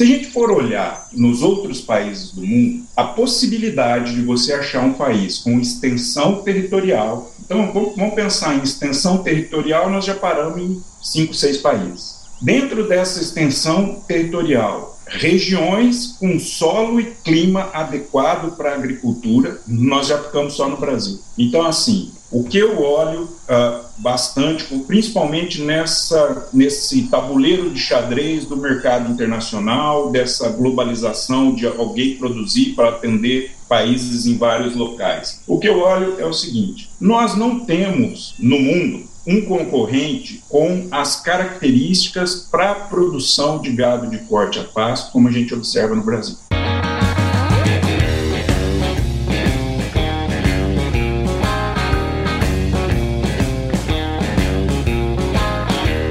Se a gente for olhar nos outros países do mundo, a possibilidade de você achar um país com extensão territorial. Então, vamos pensar em extensão territorial, nós já paramos em cinco, seis países. Dentro dessa extensão territorial, regiões com solo e clima adequado para a agricultura, nós já ficamos só no Brasil. Então, assim, o que eu olho uh, bastante, principalmente nessa, nesse tabuleiro de xadrez do mercado internacional, dessa globalização de alguém produzir para atender países em vários locais. O que eu olho é o seguinte: nós não temos no mundo um concorrente com as características para a produção de gado de corte a pasto, como a gente observa no Brasil.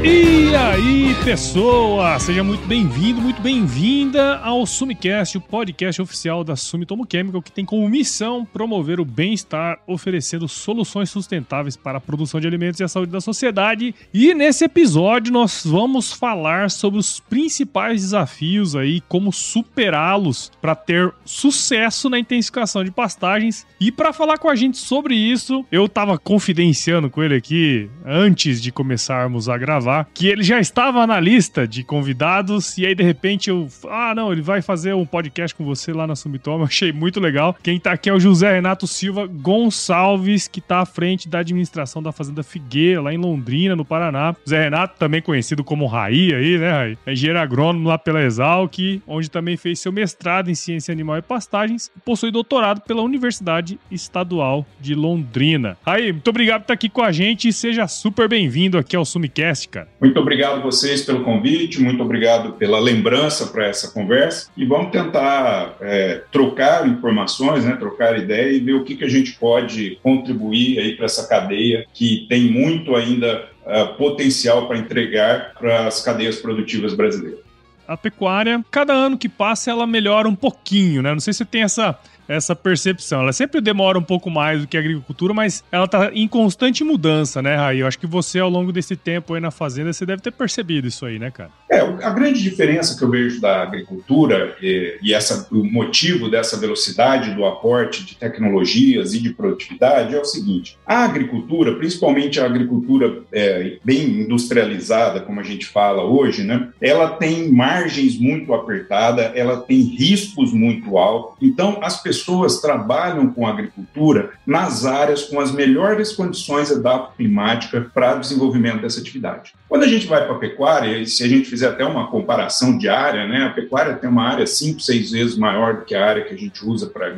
Peace. E aí, pessoa! Seja muito bem-vindo, muito bem-vinda ao Sumicast, o podcast oficial da Sumitomo Chemical, que tem como missão promover o bem-estar, oferecendo soluções sustentáveis para a produção de alimentos e a saúde da sociedade. E nesse episódio nós vamos falar sobre os principais desafios aí, como superá-los para ter sucesso na intensificação de pastagens. E para falar com a gente sobre isso, eu estava confidenciando com ele aqui antes de começarmos a gravar que ele já estava na lista de convidados e aí de repente eu, ah, não, ele vai fazer um podcast com você lá na Sumitomo. Achei muito legal. Quem tá aqui é o José Renato Silva Gonçalves, que tá à frente da administração da Fazenda Figueira, lá em Londrina, no Paraná. José Renato, também conhecido como Raí aí, né, Raí? É engenheiro agrônomo lá pela Exalc, onde também fez seu mestrado em ciência animal e pastagens e possui doutorado pela Universidade Estadual de Londrina. Raí, muito obrigado por estar aqui com a gente e seja super bem-vindo aqui ao Sumicast, cara. Muito obrigado vocês pelo convite, muito obrigado pela lembrança para essa conversa. E vamos tentar é, trocar informações, né, trocar ideia e ver o que, que a gente pode contribuir aí para essa cadeia que tem muito ainda uh, potencial para entregar para as cadeias produtivas brasileiras a pecuária, cada ano que passa, ela melhora um pouquinho, né? Não sei se você tem essa, essa percepção. Ela sempre demora um pouco mais do que a agricultura, mas ela tá em constante mudança, né, Raí? Eu acho que você, ao longo desse tempo aí na fazenda, você deve ter percebido isso aí, né, cara? É, a grande diferença que eu vejo da agricultura e, e essa, o motivo dessa velocidade do aporte de tecnologias e de produtividade é o seguinte: a agricultura, principalmente a agricultura é, bem industrializada, como a gente fala hoje, né, ela tem margens muito apertadas, ela tem riscos muito altos. Então, as pessoas trabalham com agricultura nas áreas com as melhores condições climáticas para o desenvolvimento dessa atividade. Quando a gente vai para a pecuária, e se a gente fizer até uma comparação de área, né, a pecuária tem uma área cinco, seis vezes maior do que a área que a gente usa para a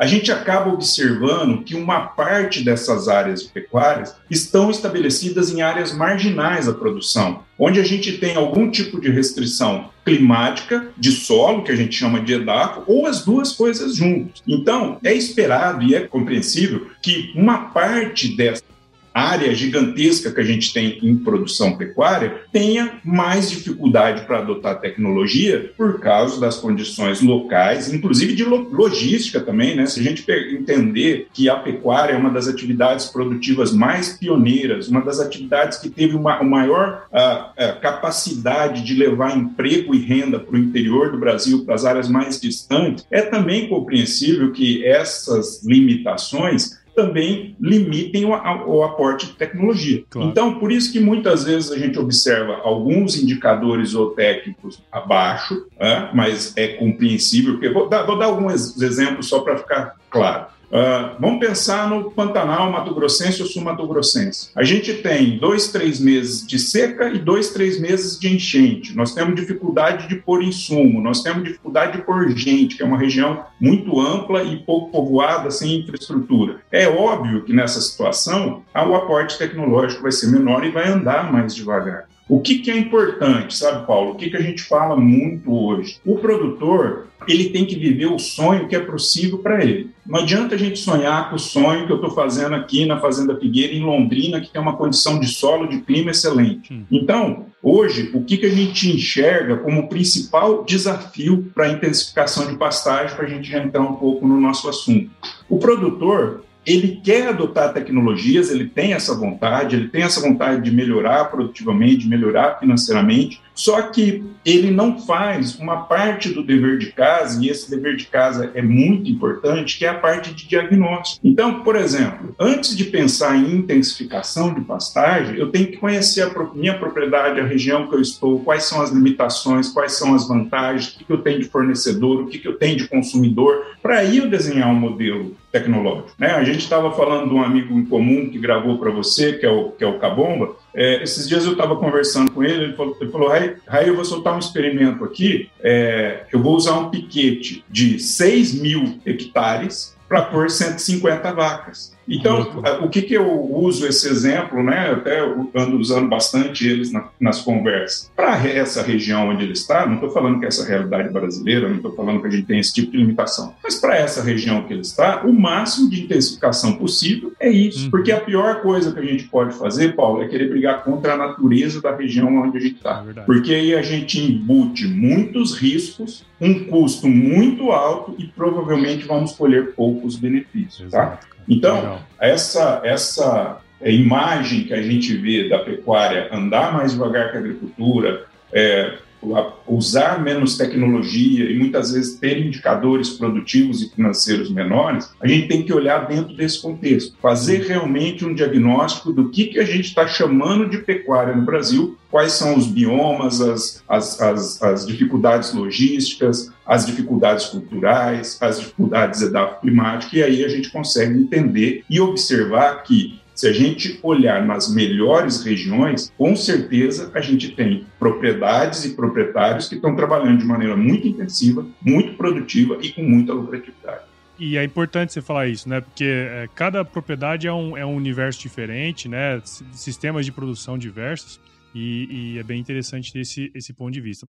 a gente acaba observando que uma parte dessas áreas pecuárias estão estabelecidas em áreas marginais da produção, onde a gente tem algum tipo de restrição climática de solo, que a gente chama de EDAFO, ou as duas coisas juntas. Então, é esperado e é compreensível que uma parte dessa área gigantesca que a gente tem em produção pecuária tenha mais dificuldade para adotar tecnologia por causa das condições locais, inclusive de logística também, né? Se a gente entender que a pecuária é uma das atividades produtivas mais pioneiras, uma das atividades que teve uma maior capacidade de levar emprego e renda para o interior do Brasil, para as áreas mais distantes, é também compreensível que essas limitações também limitem o, o aporte de tecnologia. Claro. Então, por isso que muitas vezes a gente observa alguns indicadores zootécnicos abaixo, é, mas é compreensível, porque vou dar, vou dar alguns exemplos só para ficar claro. Uh, vamos pensar no Pantanal Mato Grossense ou Sul Mato Grossense. A gente tem dois, três meses de seca e dois, três meses de enchente. Nós temos dificuldade de pôr insumo, nós temos dificuldade de pôr gente, que é uma região muito ampla e pouco povoada, sem infraestrutura. É óbvio que nessa situação o aporte tecnológico vai ser menor e vai andar mais devagar. O que, que é importante, sabe, Paulo? O que, que a gente fala muito hoje? O produtor ele tem que viver o sonho que é possível para ele. Não adianta a gente sonhar com o sonho que eu estou fazendo aqui na Fazenda Figueira, em Londrina, que tem uma condição de solo, de clima excelente. Hum. Então, hoje, o que, que a gente enxerga como principal desafio para a intensificação de pastagem, para a gente já entrar um pouco no nosso assunto? O produtor ele quer adotar tecnologias, ele tem essa vontade, ele tem essa vontade de melhorar produtivamente, de melhorar financeiramente, só que ele não faz uma parte do dever de casa, e esse dever de casa é muito importante, que é a parte de diagnóstico. Então, por exemplo, antes de pensar em intensificação de pastagem, eu tenho que conhecer a minha propriedade, a região que eu estou, quais são as limitações, quais são as vantagens, o que eu tenho de fornecedor, o que eu tenho de consumidor, para aí eu desenhar um modelo tecnológico. Né? A gente estava falando de um amigo em comum que gravou para você, que é o, que é o Cabomba, é, esses dias eu estava conversando com ele, ele falou, ele falou Rai, eu vou soltar um experimento aqui, é, eu vou usar um piquete de 6 mil hectares para pôr 150 vacas. Então, o que, que eu uso esse exemplo, né? Até ando usando bastante eles na, nas conversas. Para essa região onde ele está, não estou falando que essa realidade brasileira, não estou falando que a gente tem esse tipo de limitação, mas para essa região que ele está, o máximo de intensificação possível é isso. Uhum. Porque a pior coisa que a gente pode fazer, Paulo, é querer brigar contra a natureza da região onde a gente está. É porque aí a gente embute muitos riscos, um custo muito alto e provavelmente vamos colher poucos benefícios. Tá? Exato. Tá? Então, essa, essa imagem que a gente vê da pecuária andar mais devagar que a agricultura, é, usar menos tecnologia e muitas vezes ter indicadores produtivos e financeiros menores, a gente tem que olhar dentro desse contexto, fazer realmente um diagnóstico do que, que a gente está chamando de pecuária no Brasil, quais são os biomas, as, as, as, as dificuldades logísticas, as dificuldades culturais, as dificuldades edafoclimáticas, e aí a gente consegue entender e observar que se a gente olhar nas melhores regiões, com certeza a gente tem propriedades e proprietários que estão trabalhando de maneira muito intensiva, muito produtiva e com muita lucratividade. E é importante você falar isso, né? Porque é, cada propriedade é um, é um universo diferente, né? Sistemas de produção diversos. E, e é bem interessante ter esse, esse ponto de vista.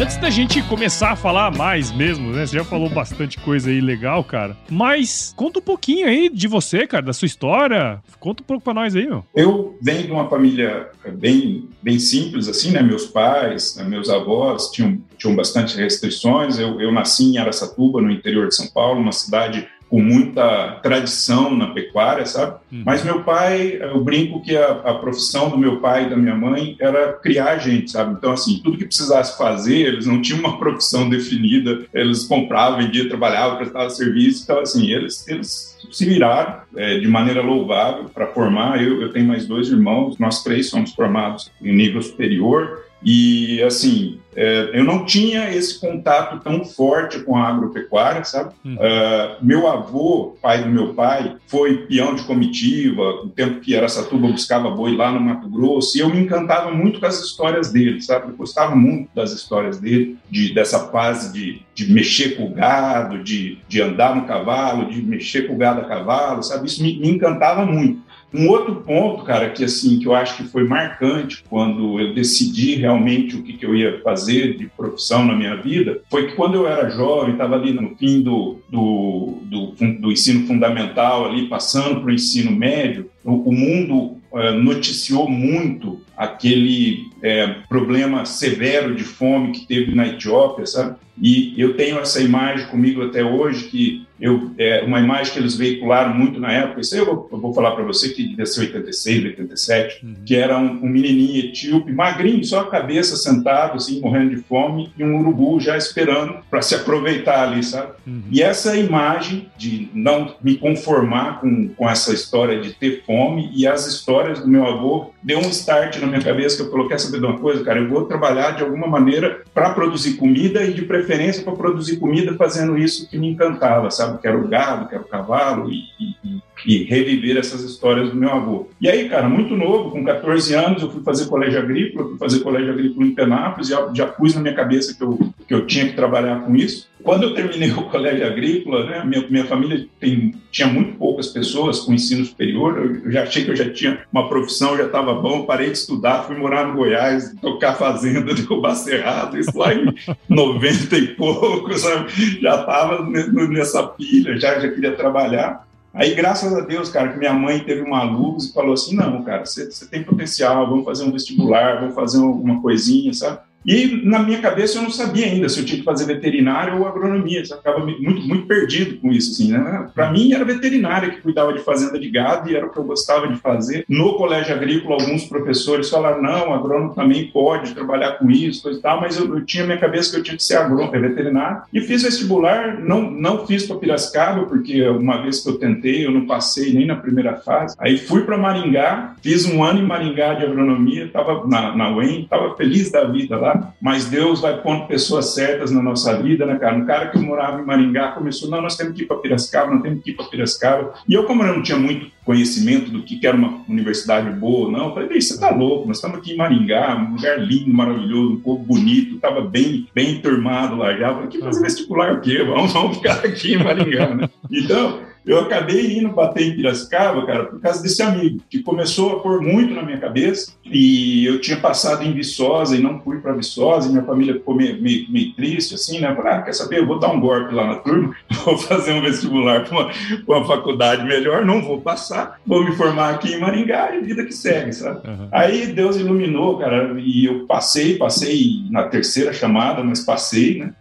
Antes da gente começar a falar mais mesmo, né? Você já falou bastante coisa aí legal, cara. Mas conta um pouquinho aí de você, cara, da sua história. Conta um pouco pra nós aí, meu. Eu venho de uma família bem, bem simples, assim, né? Meus pais, meus avós tinham, tinham bastante restrições. Eu, eu nasci em Aracatuba, no interior de São Paulo, uma cidade com muita tradição na pecuária, sabe? Uhum. Mas meu pai, eu brinco que a, a, profissão do meu pai e da minha mãe era criar gente, sabe? Então, assim, tudo que precisasse fazer, eles não tinham uma profissão definida, eles compravam, vendiam, trabalhavam, prestavam serviço, então, assim, eles, eles se viraram é, de maneira louvável para formar. Eu, eu tenho mais dois irmãos, nós três somos formados em nível superior, e, assim, é, eu não tinha esse contato tão forte com a agropecuária, sabe? Hum. Uh, meu avô, pai do meu pai, foi peão de comitiva, no tempo que Aracatuba buscava boi lá no Mato Grosso, e eu me encantava muito com as histórias dele, sabe? Eu gostava muito das histórias dele, de, dessa fase de, de mexer com o gado, de, de andar no cavalo, de mexer com o gado a cavalo, sabe? Isso me, me encantava muito. Um outro ponto, cara, que assim que eu acho que foi marcante quando eu decidi realmente o que, que eu ia fazer de profissão na minha vida, foi que quando eu era jovem, estava ali no fim do, do, do, do, ensino fundamental, ali passando para o ensino médio, o, o mundo é, noticiou muito aquele é, problema severo de fome que teve na Etiópia, sabe? E eu tenho essa imagem comigo até hoje, que eu, é uma imagem que eles veicularam muito na época, isso eu vou, eu vou falar para você que devia ser 86, 87, uhum. que era um, um, menininho etíope, magrinho, só a cabeça sentado, assim, morrendo de fome, e um urubu já esperando para se aproveitar ali, sabe? Uhum. E essa imagem de não me conformar com, com essa história de ter fome e as histórias do meu avô deu um start na minha cabeça que eu coloquei saber de uma coisa, cara, eu vou trabalhar de alguma maneira para produzir comida e de preferência para produzir comida fazendo isso que me encantava, sabe? Que era o gado, que cavalo e, e, e, reviver essas histórias do meu avô. E aí, cara, muito novo, com 14 anos, eu fui fazer colégio agrícola, fui fazer colégio agrícola em Penápolis, já, já pus na minha cabeça que eu, que eu tinha que trabalhar com isso. Quando eu terminei o colégio agrícola, né, minha, minha família tem, tinha muito poucas pessoas com ensino superior, eu já achei que eu já tinha uma profissão, já estava bom, parei de estudar, fui morar no Goiás, tocar fazenda, derrubar cerrado, isso lá em 90 e pouco, sabe? já estava nessa pilha, já, já queria trabalhar. Aí, graças a Deus, cara, que minha mãe teve uma luz e falou assim: não, cara, você tem potencial, vamos fazer um vestibular, vamos fazer alguma coisinha, sabe? E na minha cabeça eu não sabia ainda se eu tinha que fazer veterinária ou agronomia. Eu ficava muito, muito perdido com isso. Assim, né? Para mim era veterinária que cuidava de fazenda de gado e era o que eu gostava de fazer. No colégio agrícola, alguns professores falaram: não, agrônomo também pode trabalhar com isso, coisa e tal, mas eu, eu tinha minha cabeça que eu tinha que ser agrônomo, veterinário. E fiz vestibular, não, não fiz para Piracicaba, porque uma vez que eu tentei, eu não passei nem na primeira fase. Aí fui para Maringá, fiz um ano em Maringá de agronomia, estava na, na UEM, estava feliz da vida lá mas Deus vai pondo pessoas certas na nossa vida, né, cara? Um cara que morava em Maringá começou, não, nós temos que ir para Piracicaba, nós temos que ir para Piracicaba. E eu, como eu não tinha muito conhecimento do que era uma universidade boa, não, eu falei, você tá louco, nós estamos aqui em Maringá, um lugar lindo, maravilhoso, um povo bonito, estava bem, bem enturmado lá já. Eu falei, que fazer vestibular o quê? Vamos, vamos ficar aqui em Maringá, né? Então, eu acabei indo bater em Piracicaba, cara, por causa desse amigo, que começou a pôr muito na minha cabeça. E eu tinha passado em Viçosa e não fui para Viçosa, e minha família ficou meio, meio, meio, triste, assim, né? Falei, ah, quer saber? Eu vou dar um golpe lá na turma, vou fazer um vestibular para uma, uma, faculdade melhor, não vou passar, vou me formar aqui em Maringá e vida que segue, sabe? Uhum. Aí Deus iluminou, cara, e eu passei, passei na terceira chamada, mas passei, né?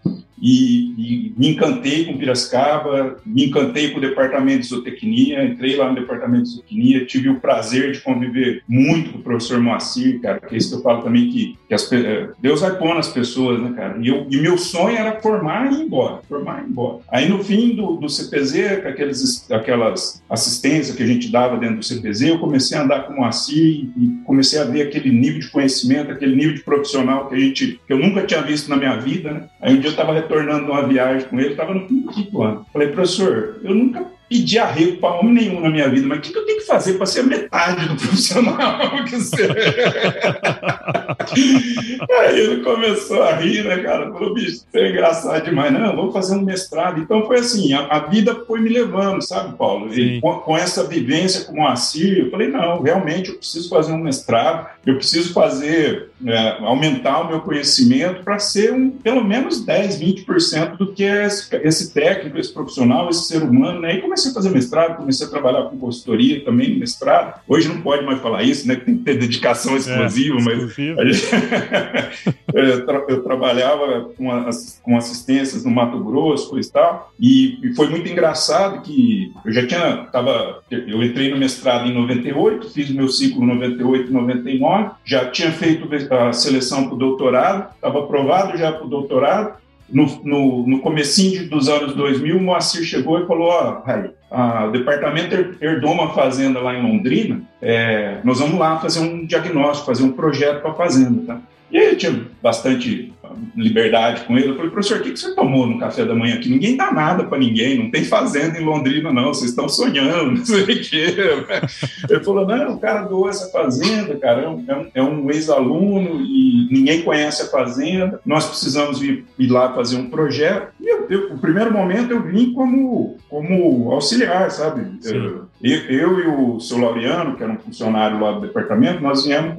E, e, me encantei com Piracicaba, me encantei com o departamento de zootecnia, entrei lá no departamento de zootecnia, tive o prazer de conviver muito com o professor Moacir, cara, que é isso que eu falo também, que, que as, é, Deus vai pôr nas pessoas, né, cara? E, eu, e meu sonho era formar e ir embora, formar e ir embora. Aí no fim do, do CPZ, com aqueles, aquelas assistências que a gente dava dentro do CPZ, eu comecei a andar com o Moacir e comecei a ver aquele nível de conhecimento, aquele nível de profissional que a gente, que eu nunca tinha visto na minha vida, né? Aí um dia eu estava retornando uma viagem com ele, estava no quinto ano. Falei, professor, eu nunca pedi arrego para homem nenhum na minha vida, mas o que, que eu tenho que fazer para ser metade do profissional que você Aí ele começou a rir, né, cara? Falou, bicho, isso é engraçado demais. Não, vamos fazer um mestrado. Então foi assim, a, a vida foi me levando, sabe, Paulo? E com, com, essa vivência com o Moacir, eu falei, não, realmente eu preciso fazer um mestrado, eu preciso fazer, é, aumentar o meu conhecimento para ser um, pelo menos 10, 20% do que é esse, esse técnico, esse profissional, esse ser humano, né? E comecei a fazer mestrado, comecei a trabalhar com consultoria também, mestrado. Hoje não pode mais falar isso, né? Que tem que ter dedicação exclusiva, é, mas eu, tra eu, trabalhava com, as, com assistências no Mato Grosso e tal, e, e, foi muito engraçado que eu já tinha, tava, eu entrei no mestrado em 98, fiz meu ciclo 98 99, já tinha feito a seleção para o doutorado, estava aprovado já para o doutorado, no, no, no comecinho dos anos 2000, o Moacir chegou e falou, ó, oh, o departamento herdou uma fazenda lá em Londrina, é, nós vamos lá fazer um diagnóstico, fazer um projeto para a fazenda, tá? E aí eu tinha bastante liberdade com ele. Eu falei, professor, o que você tomou no café da manhã aqui? Ninguém dá nada para ninguém, não tem fazenda em Londrina, não, vocês estão sonhando, não sei o quê. Ele falou, não, o cara doou essa fazenda, cara, é um, é um é ex-aluno e ninguém conhece a fazenda, nós precisamos ir, ir lá fazer um projeto. E eu, eu, o primeiro momento eu vim como, como auxiliar, sabe? Eu, eu, e o seu Laureano, que era um funcionário lá do departamento, nós viemos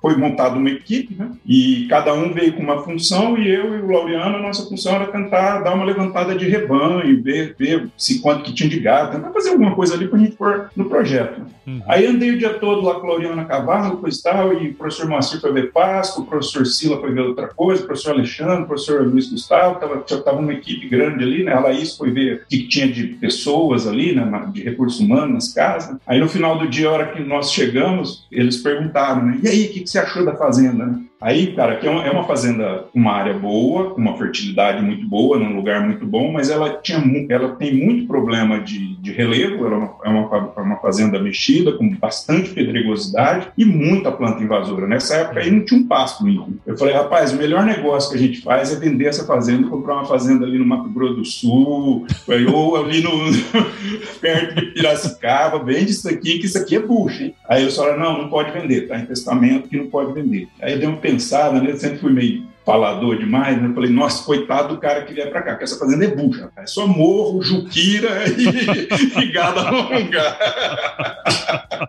foi montada uma equipe, né? E cada um veio com uma função e eu e o Laureano, a nossa função era tentar dar uma levantada de rebanho, ver, ver se quanto que tinha de gado, tentar fazer alguma coisa ali para a gente pôr no projeto. Uhum. Aí andei o dia todo lá com o Laureano a cavalo, coisa e tal, e o professor Moacir foi ver Páscoa, o professor Sila foi ver outra coisa, o professor Alexandre, o professor Luiz Gustavo, tava, tava uma equipe grande ali, né? A Laís foi ver o que tinha de pessoas ali, né? De recursos humanos nas casas. Aí no final do dia, a hora que nós chegamos, eles perguntaram, né? E aí, o que, que você achou da fazenda? Aí, cara, aqui é uma, é fazenda com uma área boa, com uma fertilidade muito boa, num lugar muito bom, mas ela, tinha, ela tem muito problema de, de relevo, ela é uma, é, uma fazenda mexida, com bastante pedregosidade e muita planta invasora. Nessa época aí não tinha um pasto mínimo. Eu falei, rapaz, o melhor negócio que a gente faz é vender essa fazenda e comprar uma fazenda ali no Mato Grosso do Sul, ou ali no, perto de Piracicaba, vende isso aqui, que isso aqui é bucha, hein? Aí eu falei, não, não pode vender, tá em testamento que não pode vender. Aí deu um pensada, né? Eu sempre fui meio falador demais, né? Eu falei, nossa, coitado do cara que vier para cá, que essa fazenda é bucha, é só morro, juquira e, e gado longa.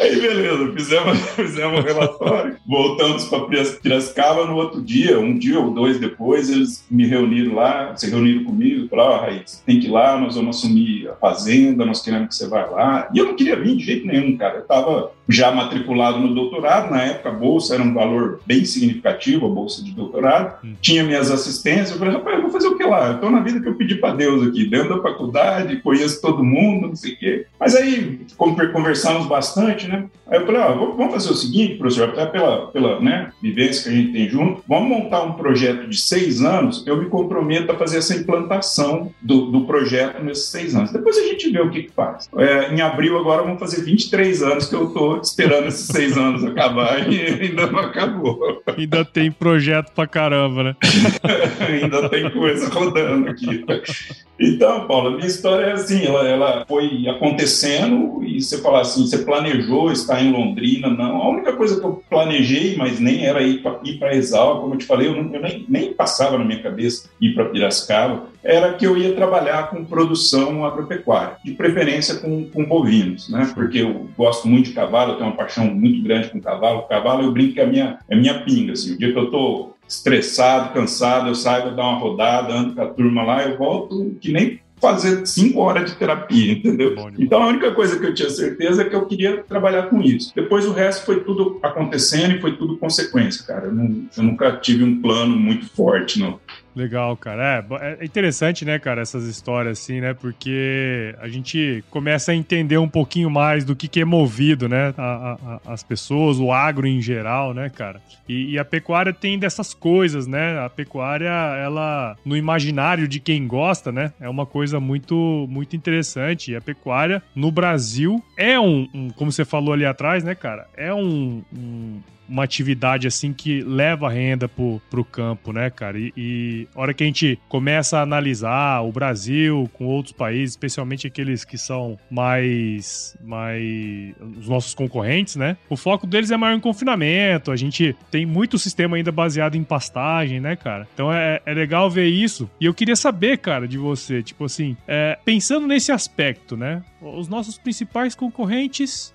Aí, beleza, fizemos, fizemos o relatório, voltamos para Piracicaba no outro dia, um dia ou dois depois, eles me reuniram lá, se reuniram comigo, falaram, ah, Raiz, tem que ir lá, nós vamos assumir a fazenda, nós queremos que você vá lá. E eu não queria vir de jeito nenhum, cara, eu estava já matriculado no doutorado, na época a bolsa era um valor bem significativo, a bolsa de doutorado, uhum. tinha minhas assistências, eu falei, rapaz, eu vou fazer o que lá? Eu estou na vida que eu pedi para Deus aqui, dentro da faculdade, conheço todo mundo, não sei o quê. Mas aí conversamos bastante, né? Aí eu falei, ó, vamos fazer o seguinte, professor, até pela, pela né, vivência que a gente tem junto, vamos montar um projeto de seis anos, eu me comprometo a fazer essa implantação do, do projeto nesses seis anos. Depois a gente vê o que, que faz. É, em abril agora vamos fazer 23 anos que eu estou esperando esses seis anos acabar e ainda não acabou. Ainda tem projeto pra caramba, né? ainda tem coisa rodando aqui. Então, Paulo, a minha história é assim, ela, ela foi acontecendo e você falar assim, você planejou estar em Londrina? Não, a única coisa que eu planejei, mas nem era ir para ir Exal, como eu te falei, eu, não, eu nem, nem passava na minha cabeça ir para Piracicaba, era que eu ia trabalhar com produção agropecuária, de preferência com, com bovinos, né? Porque eu gosto muito de cavalo, eu tenho uma paixão muito grande com cavalo. O cavalo eu brinco que é a minha, é a minha pinga, assim. O dia que eu estou estressado, cansado, eu saio, vou dar uma rodada, ando com a turma lá, eu volto que nem fazer cinco horas de terapia, entendeu? Então a única coisa que eu tinha certeza é que eu queria trabalhar com isso. Depois o resto foi tudo acontecendo e foi tudo consequência, cara. Eu, não, eu nunca tive um plano muito forte, não. Legal, cara. É, é interessante, né, cara, essas histórias assim, né? Porque a gente começa a entender um pouquinho mais do que, que é movido, né? A, a, as pessoas, o agro em geral, né, cara? E, e, a pecuária tem dessas coisas, né? A pecuária, ela, no imaginário de quem gosta, né? É uma coisa muito, muito interessante. E a pecuária, no Brasil, é um, um como você falou ali atrás, né, cara? É um, um uma atividade assim que leva renda pro, pro campo, né, cara? E, e hora que a gente começa a analisar o Brasil com outros países, especialmente aqueles que são mais, mais os nossos concorrentes, né? O foco deles é maior em confinamento. A gente tem muito sistema ainda baseado em pastagem, né, cara? Então é, é legal ver isso. E eu queria saber, cara, de você, tipo assim, é, pensando nesse aspecto, né? Os nossos principais concorrentes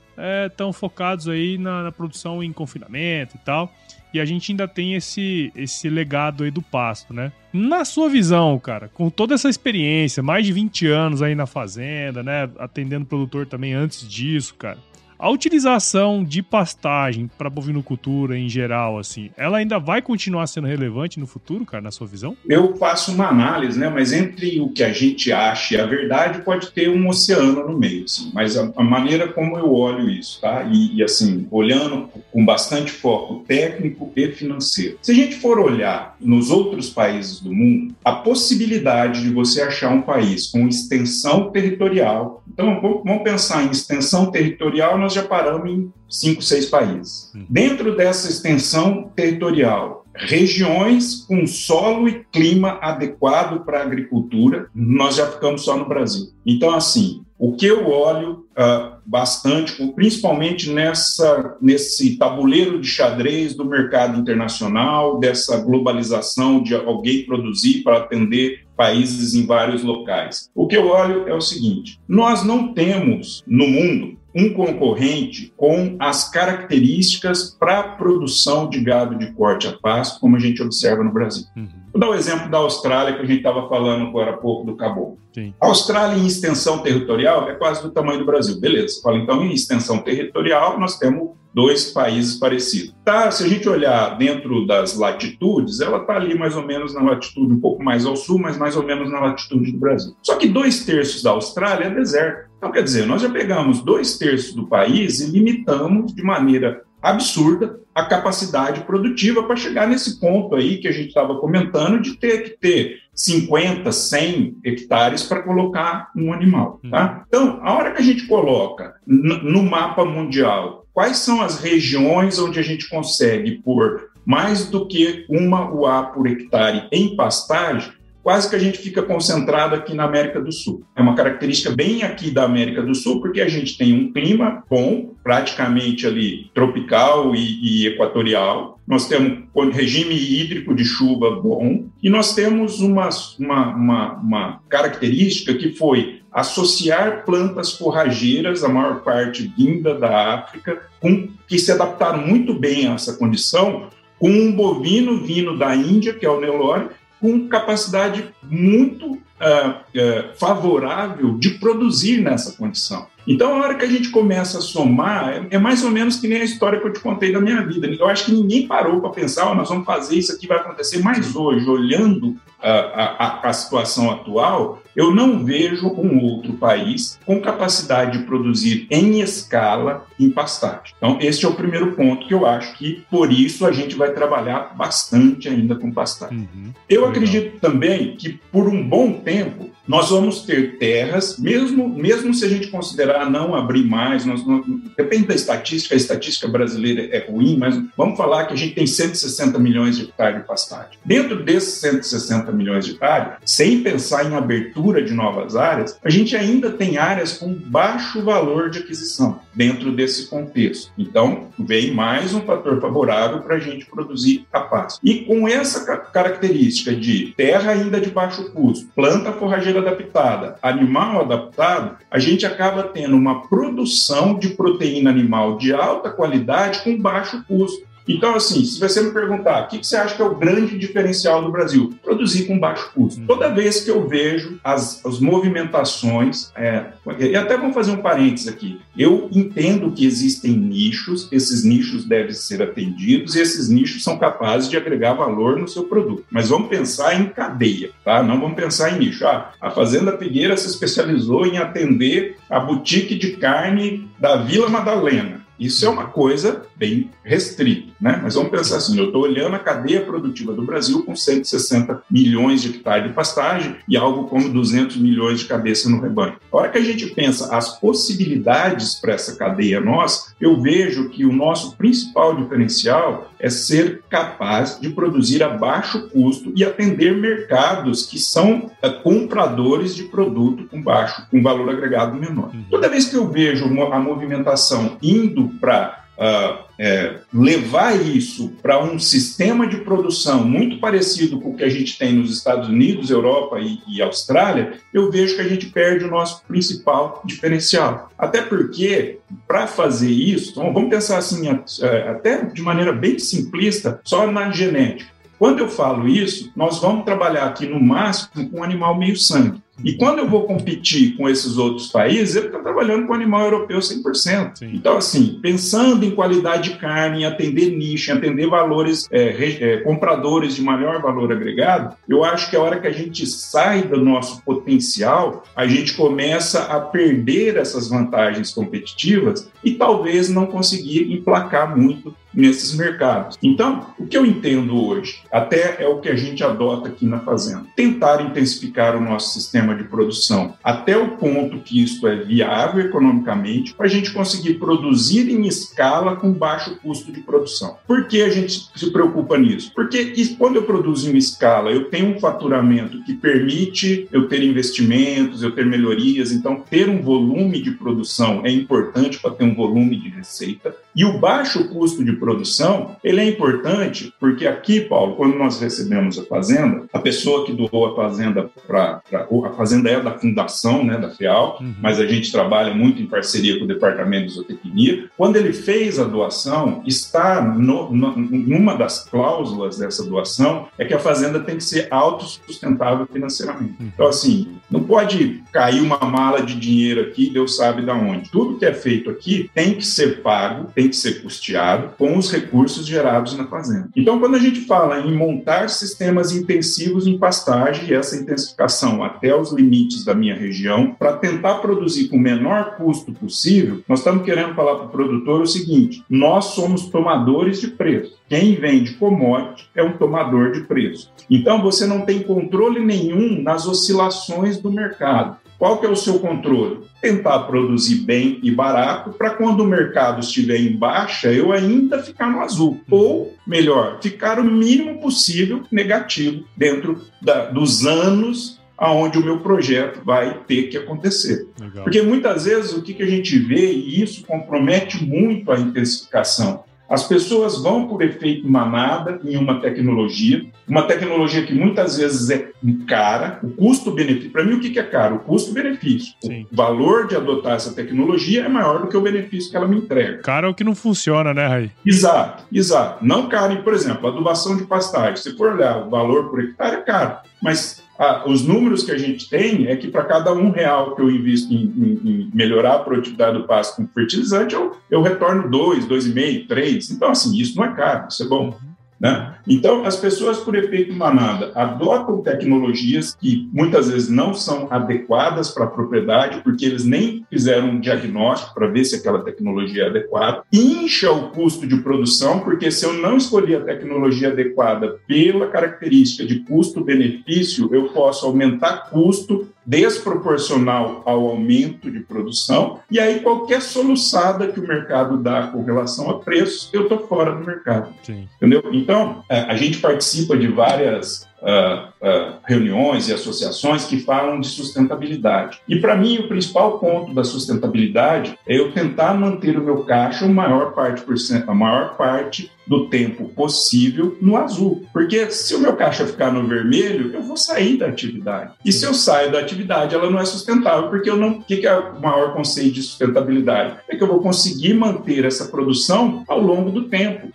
estão é, focados aí na, na, produção em confinamento e tal. E a gente ainda tem esse, esse legado aí do pasto, né? Na sua visão, cara, com toda essa experiência, mais de 20 anos aí na fazenda, né? Atendendo produtor também antes disso, cara. A utilização de pastagem para bovinocultura em geral, assim, ela ainda vai continuar sendo relevante no futuro, cara, na sua visão? Eu faço uma análise, né? Mas entre o que a gente acha e a verdade pode ter um oceano no meio, assim. Mas a, a maneira como eu olho isso, tá? E, e, assim, olhando com bastante foco técnico e financeiro. Se a gente for olhar nos outros países do mundo, a possibilidade de você achar um país com extensão territorial. Então, vamos pensar em extensão territorial nós já paramos em cinco, seis países. Hum. Dentro dessa extensão territorial, regiões com solo e clima adequado para a agricultura, nós já ficamos só no Brasil. Então, assim, o que eu olho uh, bastante, principalmente nessa, nesse tabuleiro de xadrez do mercado internacional, dessa globalização de alguém produzir para atender países em vários locais. O que eu olho é o seguinte: nós não temos no mundo um concorrente com as características para a produção de gado de corte a pasto, como a gente observa no Brasil. Uhum. Vou dar o um exemplo da Austrália, que a gente estava falando agora há pouco do caboclo. A Austrália, em extensão territorial, é quase do tamanho do Brasil. Beleza. Fala, então, em extensão territorial, nós temos dois países parecidos. Tá, se a gente olhar dentro das latitudes, ela está ali mais ou menos na latitude um pouco mais ao sul, mas mais ou menos na latitude do Brasil. Só que dois terços da Austrália é deserto. Então, quer dizer, nós já pegamos dois terços do país e limitamos de maneira absurda a capacidade produtiva para chegar nesse ponto aí que a gente estava comentando de ter que ter 50, 100 hectares para colocar um animal. Tá? Uhum. Então, a hora que a gente coloca no mapa mundial quais são as regiões onde a gente consegue pôr mais do que uma UA por hectare em pastagem, quase que a gente fica concentrado aqui na América do Sul. É uma característica bem aqui da América do Sul, porque a gente tem um clima bom, praticamente ali tropical e, e equatorial. Nós temos um regime hídrico de chuva bom e nós temos uma, uma, uma, uma característica que foi associar plantas forrageiras, a maior parte vinda da África, com, que se adaptaram muito bem a essa condição, com um bovino vindo da Índia, que é o Nelore, com capacidade muito uh, uh, favorável de produzir nessa condição. Então, a hora que a gente começa a somar, é, é, mais ou menos que nem a história que eu te contei da minha vida. Eu acho que ninguém parou para pensar, oh, nós vamos fazer isso aqui, vai acontecer. Mas hoje, olhando a, a, a, situação atual, eu não vejo um outro país com capacidade de produzir em escala em pastagem. Então, esse é o primeiro ponto que eu acho que, por isso, a gente vai trabalhar bastante ainda com pastagem. Uhum. Eu Legal. acredito também que, por um bom tempo, nós vamos ter terras, mesmo, mesmo se a gente considerar não abrir mais, nós, nós, depende da estatística, a estatística brasileira é ruim, mas vamos falar que a gente tem 160 milhões de hectares de pastagem. Dentro desses 160 milhões de hectares, sem pensar em abertura de novas áreas, a gente ainda tem áreas com baixo valor de aquisição dentro desse contexto. Então, vem mais um fator favorável para a gente produzir a paz. E com essa característica de terra ainda de baixo custo, planta forrageira adaptada, animal adaptado, a gente acaba tendo uma produção de proteína animal de alta qualidade com baixo custo. Então, assim, se você me perguntar o que você acha que é o grande diferencial do Brasil, produzir com baixo custo. Uhum. Toda vez que eu vejo as, as movimentações, é, e até vamos fazer um parênteses aqui, eu entendo que existem nichos, esses nichos devem ser atendidos e esses nichos são capazes de agregar valor no seu produto. Mas vamos pensar em cadeia, tá? Não vamos pensar em nicho. Ah, a Fazenda Figueira se especializou em atender a boutique de carne da Vila Madalena. Isso é uma coisa bem restrita, né? Mas vamos pensar assim, eu estou olhando a cadeia produtiva do Brasil com 160 milhões de hectares de pastagem e algo como 200 milhões de cabeça no rebanho. A hora que a gente pensa as possibilidades para essa cadeia nossa, eu vejo que o nosso principal diferencial é ser capaz de produzir a baixo custo e atender mercados que são é, compradores de produto com baixo, com valor agregado menor. Uhum. Toda vez que eu vejo a movimentação indo para uh, é, levar isso para um sistema de produção muito parecido com o que a gente tem nos Estados Unidos, Europa e, e Austrália, eu vejo que a gente perde o nosso principal diferencial. Até porque, para fazer isso, então, vamos pensar assim, é, até de maneira bem simplista, só na genética. Quando eu falo isso, nós vamos trabalhar aqui no máximo com um animal meio sangue. E quando eu vou competir com esses outros países, ele está trabalhando com animal europeu 100%. Sim. Então, assim, pensando em qualidade de carne, em atender nicho, em atender valores, é, é, compradores de maior valor agregado, eu acho que a hora que a gente sai do nosso potencial, a gente começa a perder essas vantagens competitivas e talvez não conseguir emplacar muito nesses mercados. Então, o que eu entendo hoje, até é o que a gente adota aqui na Fazenda, tentar intensificar o nosso sistema de produção até o ponto que isso é viável economicamente, para a gente conseguir produzir em escala com baixo custo de produção. Por que a gente se preocupa nisso? Porque quando eu produzo em escala, eu tenho um faturamento que permite eu ter investimentos, eu ter melhorias, então ter um volume de produção é importante para ter um volume de receita. E o baixo custo de produção, ele é importante porque aqui, Paulo, quando nós recebemos a fazenda, a pessoa que doou a fazenda para a fazenda é da fundação, né, da FEAL, uhum. mas a gente trabalha muito em parceria com o departamento de zootecnia. Quando ele fez a doação, está no, no, numa das cláusulas dessa doação é que a fazenda tem que ser autossustentável financeiramente. Uhum. Então assim, não pode cair uma mala de dinheiro aqui, Deus sabe da onde. Tudo que é feito aqui tem que ser pago, tem que ser custeado com os recursos gerados na fazenda. Então, quando a gente fala em montar sistemas intensivos em pastagem, e essa intensificação até os limites da minha região, para tentar produzir com o menor custo possível, nós estamos querendo falar para o produtor o seguinte: nós somos tomadores de preço. Quem vende commodity é um tomador de preço. Então, você não tem controle nenhum nas oscilações do mercado. qual que é o seu controle? Tentar produzir bem e barato para quando o mercado estiver em baixa, eu ainda ficar no azul. Ou, melhor, ficar o mínimo possível negativo dentro da, dos anos aonde o meu projeto vai ter que acontecer. Legal. Porque muitas vezes o que, que a gente vê, e isso compromete muito a intensificação, as pessoas vão por efeito manada em uma tecnologia, uma tecnologia que muitas vezes é cara, o custo-benefício. Para mim, o que é caro? O custo-benefício. O valor de adotar essa tecnologia é maior do que o benefício que ela me entrega. Caro é o que não funciona, né, Rai? Exato, exato. Não caro, por exemplo, adubação de pastagem. Se for olhar o valor por hectare, é caro. Mas ah, os números que a gente tem é que para cada um real que eu invisto em, em, em, melhorar a produtividade do pasto com fertilizante, eu, eu retorno dois, dois e meio, três. Então, assim, isso não é caro, isso é bom. Né? Então, as pessoas, por efeito manada, adotam tecnologias que muitas vezes não são adequadas para a propriedade, porque eles nem fizeram um diagnóstico para ver se aquela tecnologia é adequada, incha o custo de produção, porque se eu não escolher a tecnologia adequada pela característica de custo-benefício, eu posso aumentar custo desproporcional ao aumento de produção, e aí qualquer soluçada que o mercado dá com relação a preços, eu estou fora do mercado. Sim. Entendeu? Então, é, a gente participa de várias uh, uh, reuniões e associações que falam de sustentabilidade. E para mim, o principal ponto da sustentabilidade é eu tentar manter o meu caixa a maior parte, por cento, a maior parte do tempo possível no azul. Porque se o meu caixa ficar no vermelho, eu vou sair da atividade. E se eu saio da atividade, ela não é sustentável, porque eu não. O que é o maior conceito de sustentabilidade? É que eu vou conseguir manter essa produção ao longo do tempo,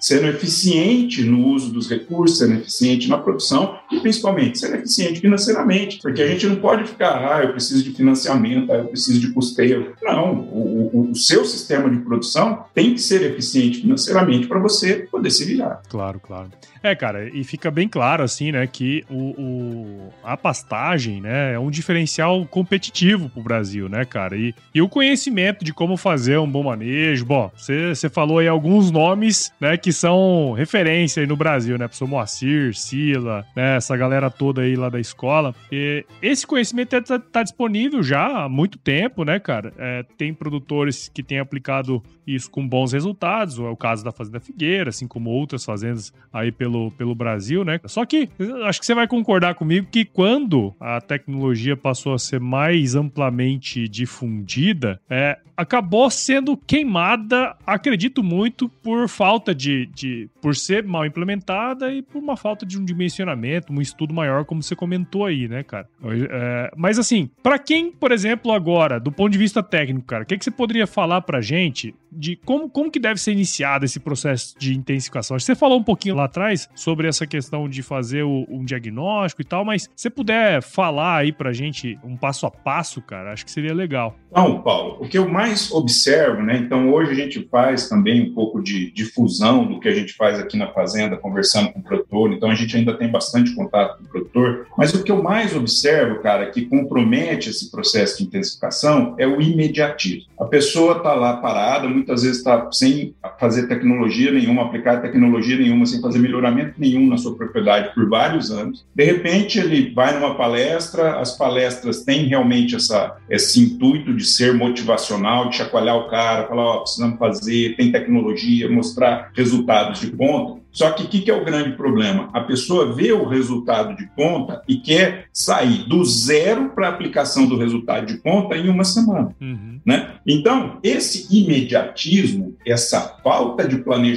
sendo eficiente no uso dos recursos, sendo eficiente na produção e principalmente ser eficiente financeiramente, porque a gente não pode ficar, ah, eu preciso de financiamento, ah, eu preciso de custeio. Não, o, o, o seu sistema de produção tem que ser eficiente financeiramente para você poder se virar. Claro, claro. É, cara, e fica bem claro, assim, né, que o, o, a pastagem, né, é um diferencial competitivo pro Brasil, né, cara? E, e o conhecimento de como fazer um bom manejo. Bom, você falou aí alguns nomes, né, que são referência aí no Brasil, né? Professor Moacir, Sila, né, essa galera toda aí lá da escola. E esse conhecimento tá, tá disponível já há muito tempo, né, cara? É, tem produtores que têm aplicado isso com bons resultados, é o caso da Fazenda Figueira, assim como outras fazendas aí pelo, pelo Brasil, né? Só que acho que você vai concordar comigo que quando a tecnologia passou a ser mais amplamente difundida, é, acabou sendo queimada, acredito muito, por falta de, de. por ser mal implementada e por uma falta de um dimensionamento, um estudo maior, como você comentou aí, né, cara? É, mas assim, para quem, por exemplo, agora, do ponto de vista técnico, cara, o que, que você poderia falar pra gente de como, como que deve ser iniciado esse processo de intensificação? Você falou um pouquinho lá atrás sobre essa questão de fazer o, um diagnóstico e tal, mas se puder falar aí pra gente um passo a passo, cara, acho que seria legal. Não, Paulo, o que eu mais observo, né? Então, hoje a gente faz também um pouco de difusão do que a gente faz aqui na fazenda, conversando com o produtor, então a gente ainda tem bastante contato com o produtor, mas o que eu mais observo, cara, que compromete esse processo de intensificação é o imediatismo. A pessoa tá lá parada, muitas vezes está sem fazer tecnologia nenhuma, aplicar tecnologia nenhuma, sem fazer melhoramento nenhum na sua propriedade por vários anos. De repente, ele vai numa palestra, as palestras têm realmente essa, esse intuito de ser motivacional, de chacoalhar o cara, falar, ó, oh, precisamos fazer, tem tecnologia, mostrar resultados de ponta. Só que o que, que, é o grande problema? A pessoa vê o resultado de ponta e quer sair do zero para a aplicação do resultado de ponta em uma semana. Uhum. Né? Então, esse imediatismo, essa falta de planejamento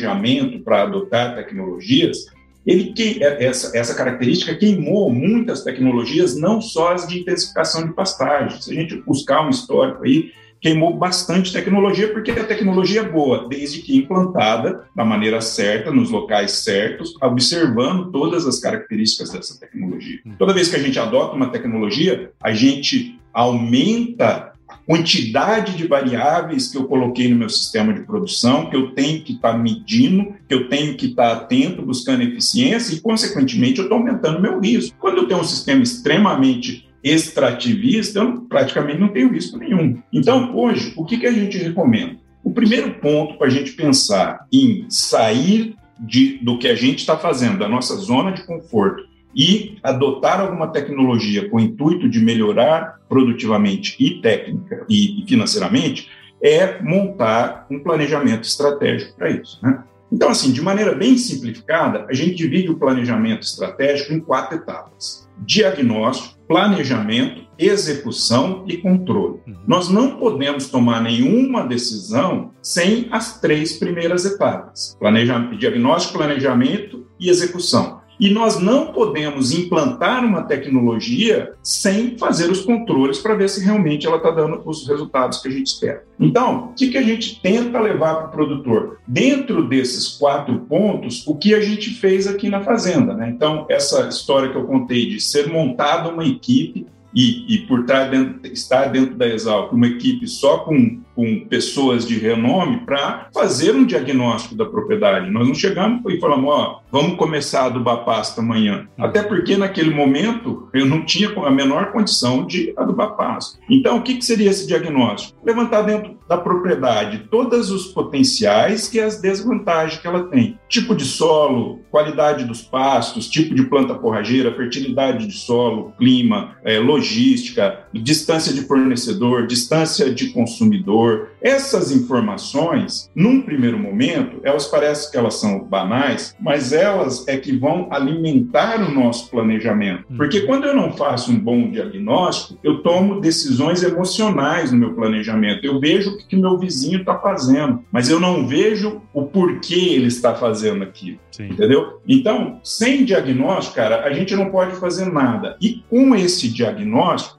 para adotar tecnologias, ele que é, essa, essa característica queimou muitas tecnologias, não só as de intensificação de pastagem. Se a gente buscar um histórico aí, queimou bastante tecnologia, porque a tecnologia é boa, desde que implantada da maneira certa, nos locais certos, observando todas as características dessa tecnologia. Hum. Toda vez que a gente adota uma tecnologia, a gente aumenta quantidade de variáveis que eu coloquei no meu sistema de produção, que eu tenho que estar tá medindo, que eu tenho que estar tá atento, buscando eficiência e, consequentemente, eu estou aumentando meu risco. Quando eu tenho um sistema extremamente extrativista, eu praticamente não tenho risco nenhum. Então, hoje, o que, que a gente recomenda? O primeiro ponto para a gente pensar em sair de, do que a gente está fazendo, da nossa zona de conforto, e adotar alguma tecnologia com o intuito de melhorar produtivamente e técnica e financeiramente é montar um planejamento estratégico para isso. Né? Então, assim, de maneira bem simplificada, a gente divide o planejamento estratégico em quatro etapas: diagnóstico, planejamento, execução e controle. Uhum. Nós não podemos tomar nenhuma decisão sem as três primeiras etapas: planejamento, diagnóstico, planejamento e execução. E nós não podemos implantar uma tecnologia sem fazer os controles para ver se realmente ela está dando os resultados que a gente espera. Então, o que, que a gente tenta levar para o produtor? Dentro desses quatro pontos, o que a gente fez aqui na Fazenda. Né? Então, essa história que eu contei de ser montada uma equipe e, e por trás dentro, estar dentro da Exalc uma equipe só com com pessoas de renome para fazer um diagnóstico da propriedade. Nós não chegamos e falamos, ó, vamos começar a adubar pasto amanhã. Até porque naquele momento eu não tinha a menor condição de adubar pasto. Então, o que, que seria esse diagnóstico? Levantar dentro da propriedade todos os potenciais e as desvantagens que ela tem. Tipo de solo, qualidade dos pastos, tipo de planta forrageira, fertilidade de solo, clima, é, logística, distância de fornecedor, distância de consumidor, essas informações, num primeiro momento, elas parecem que elas são banais, mas elas é que vão alimentar o nosso planejamento. Uhum. Porque quando eu não faço um bom diagnóstico, eu tomo decisões emocionais no meu planejamento. Eu vejo o que, meu vizinho está fazendo, mas eu não vejo o porquê ele está fazendo aquilo. Sim. Entendeu? Então, sem diagnóstico, cara, a gente não pode fazer nada. E com esse diagnóstico,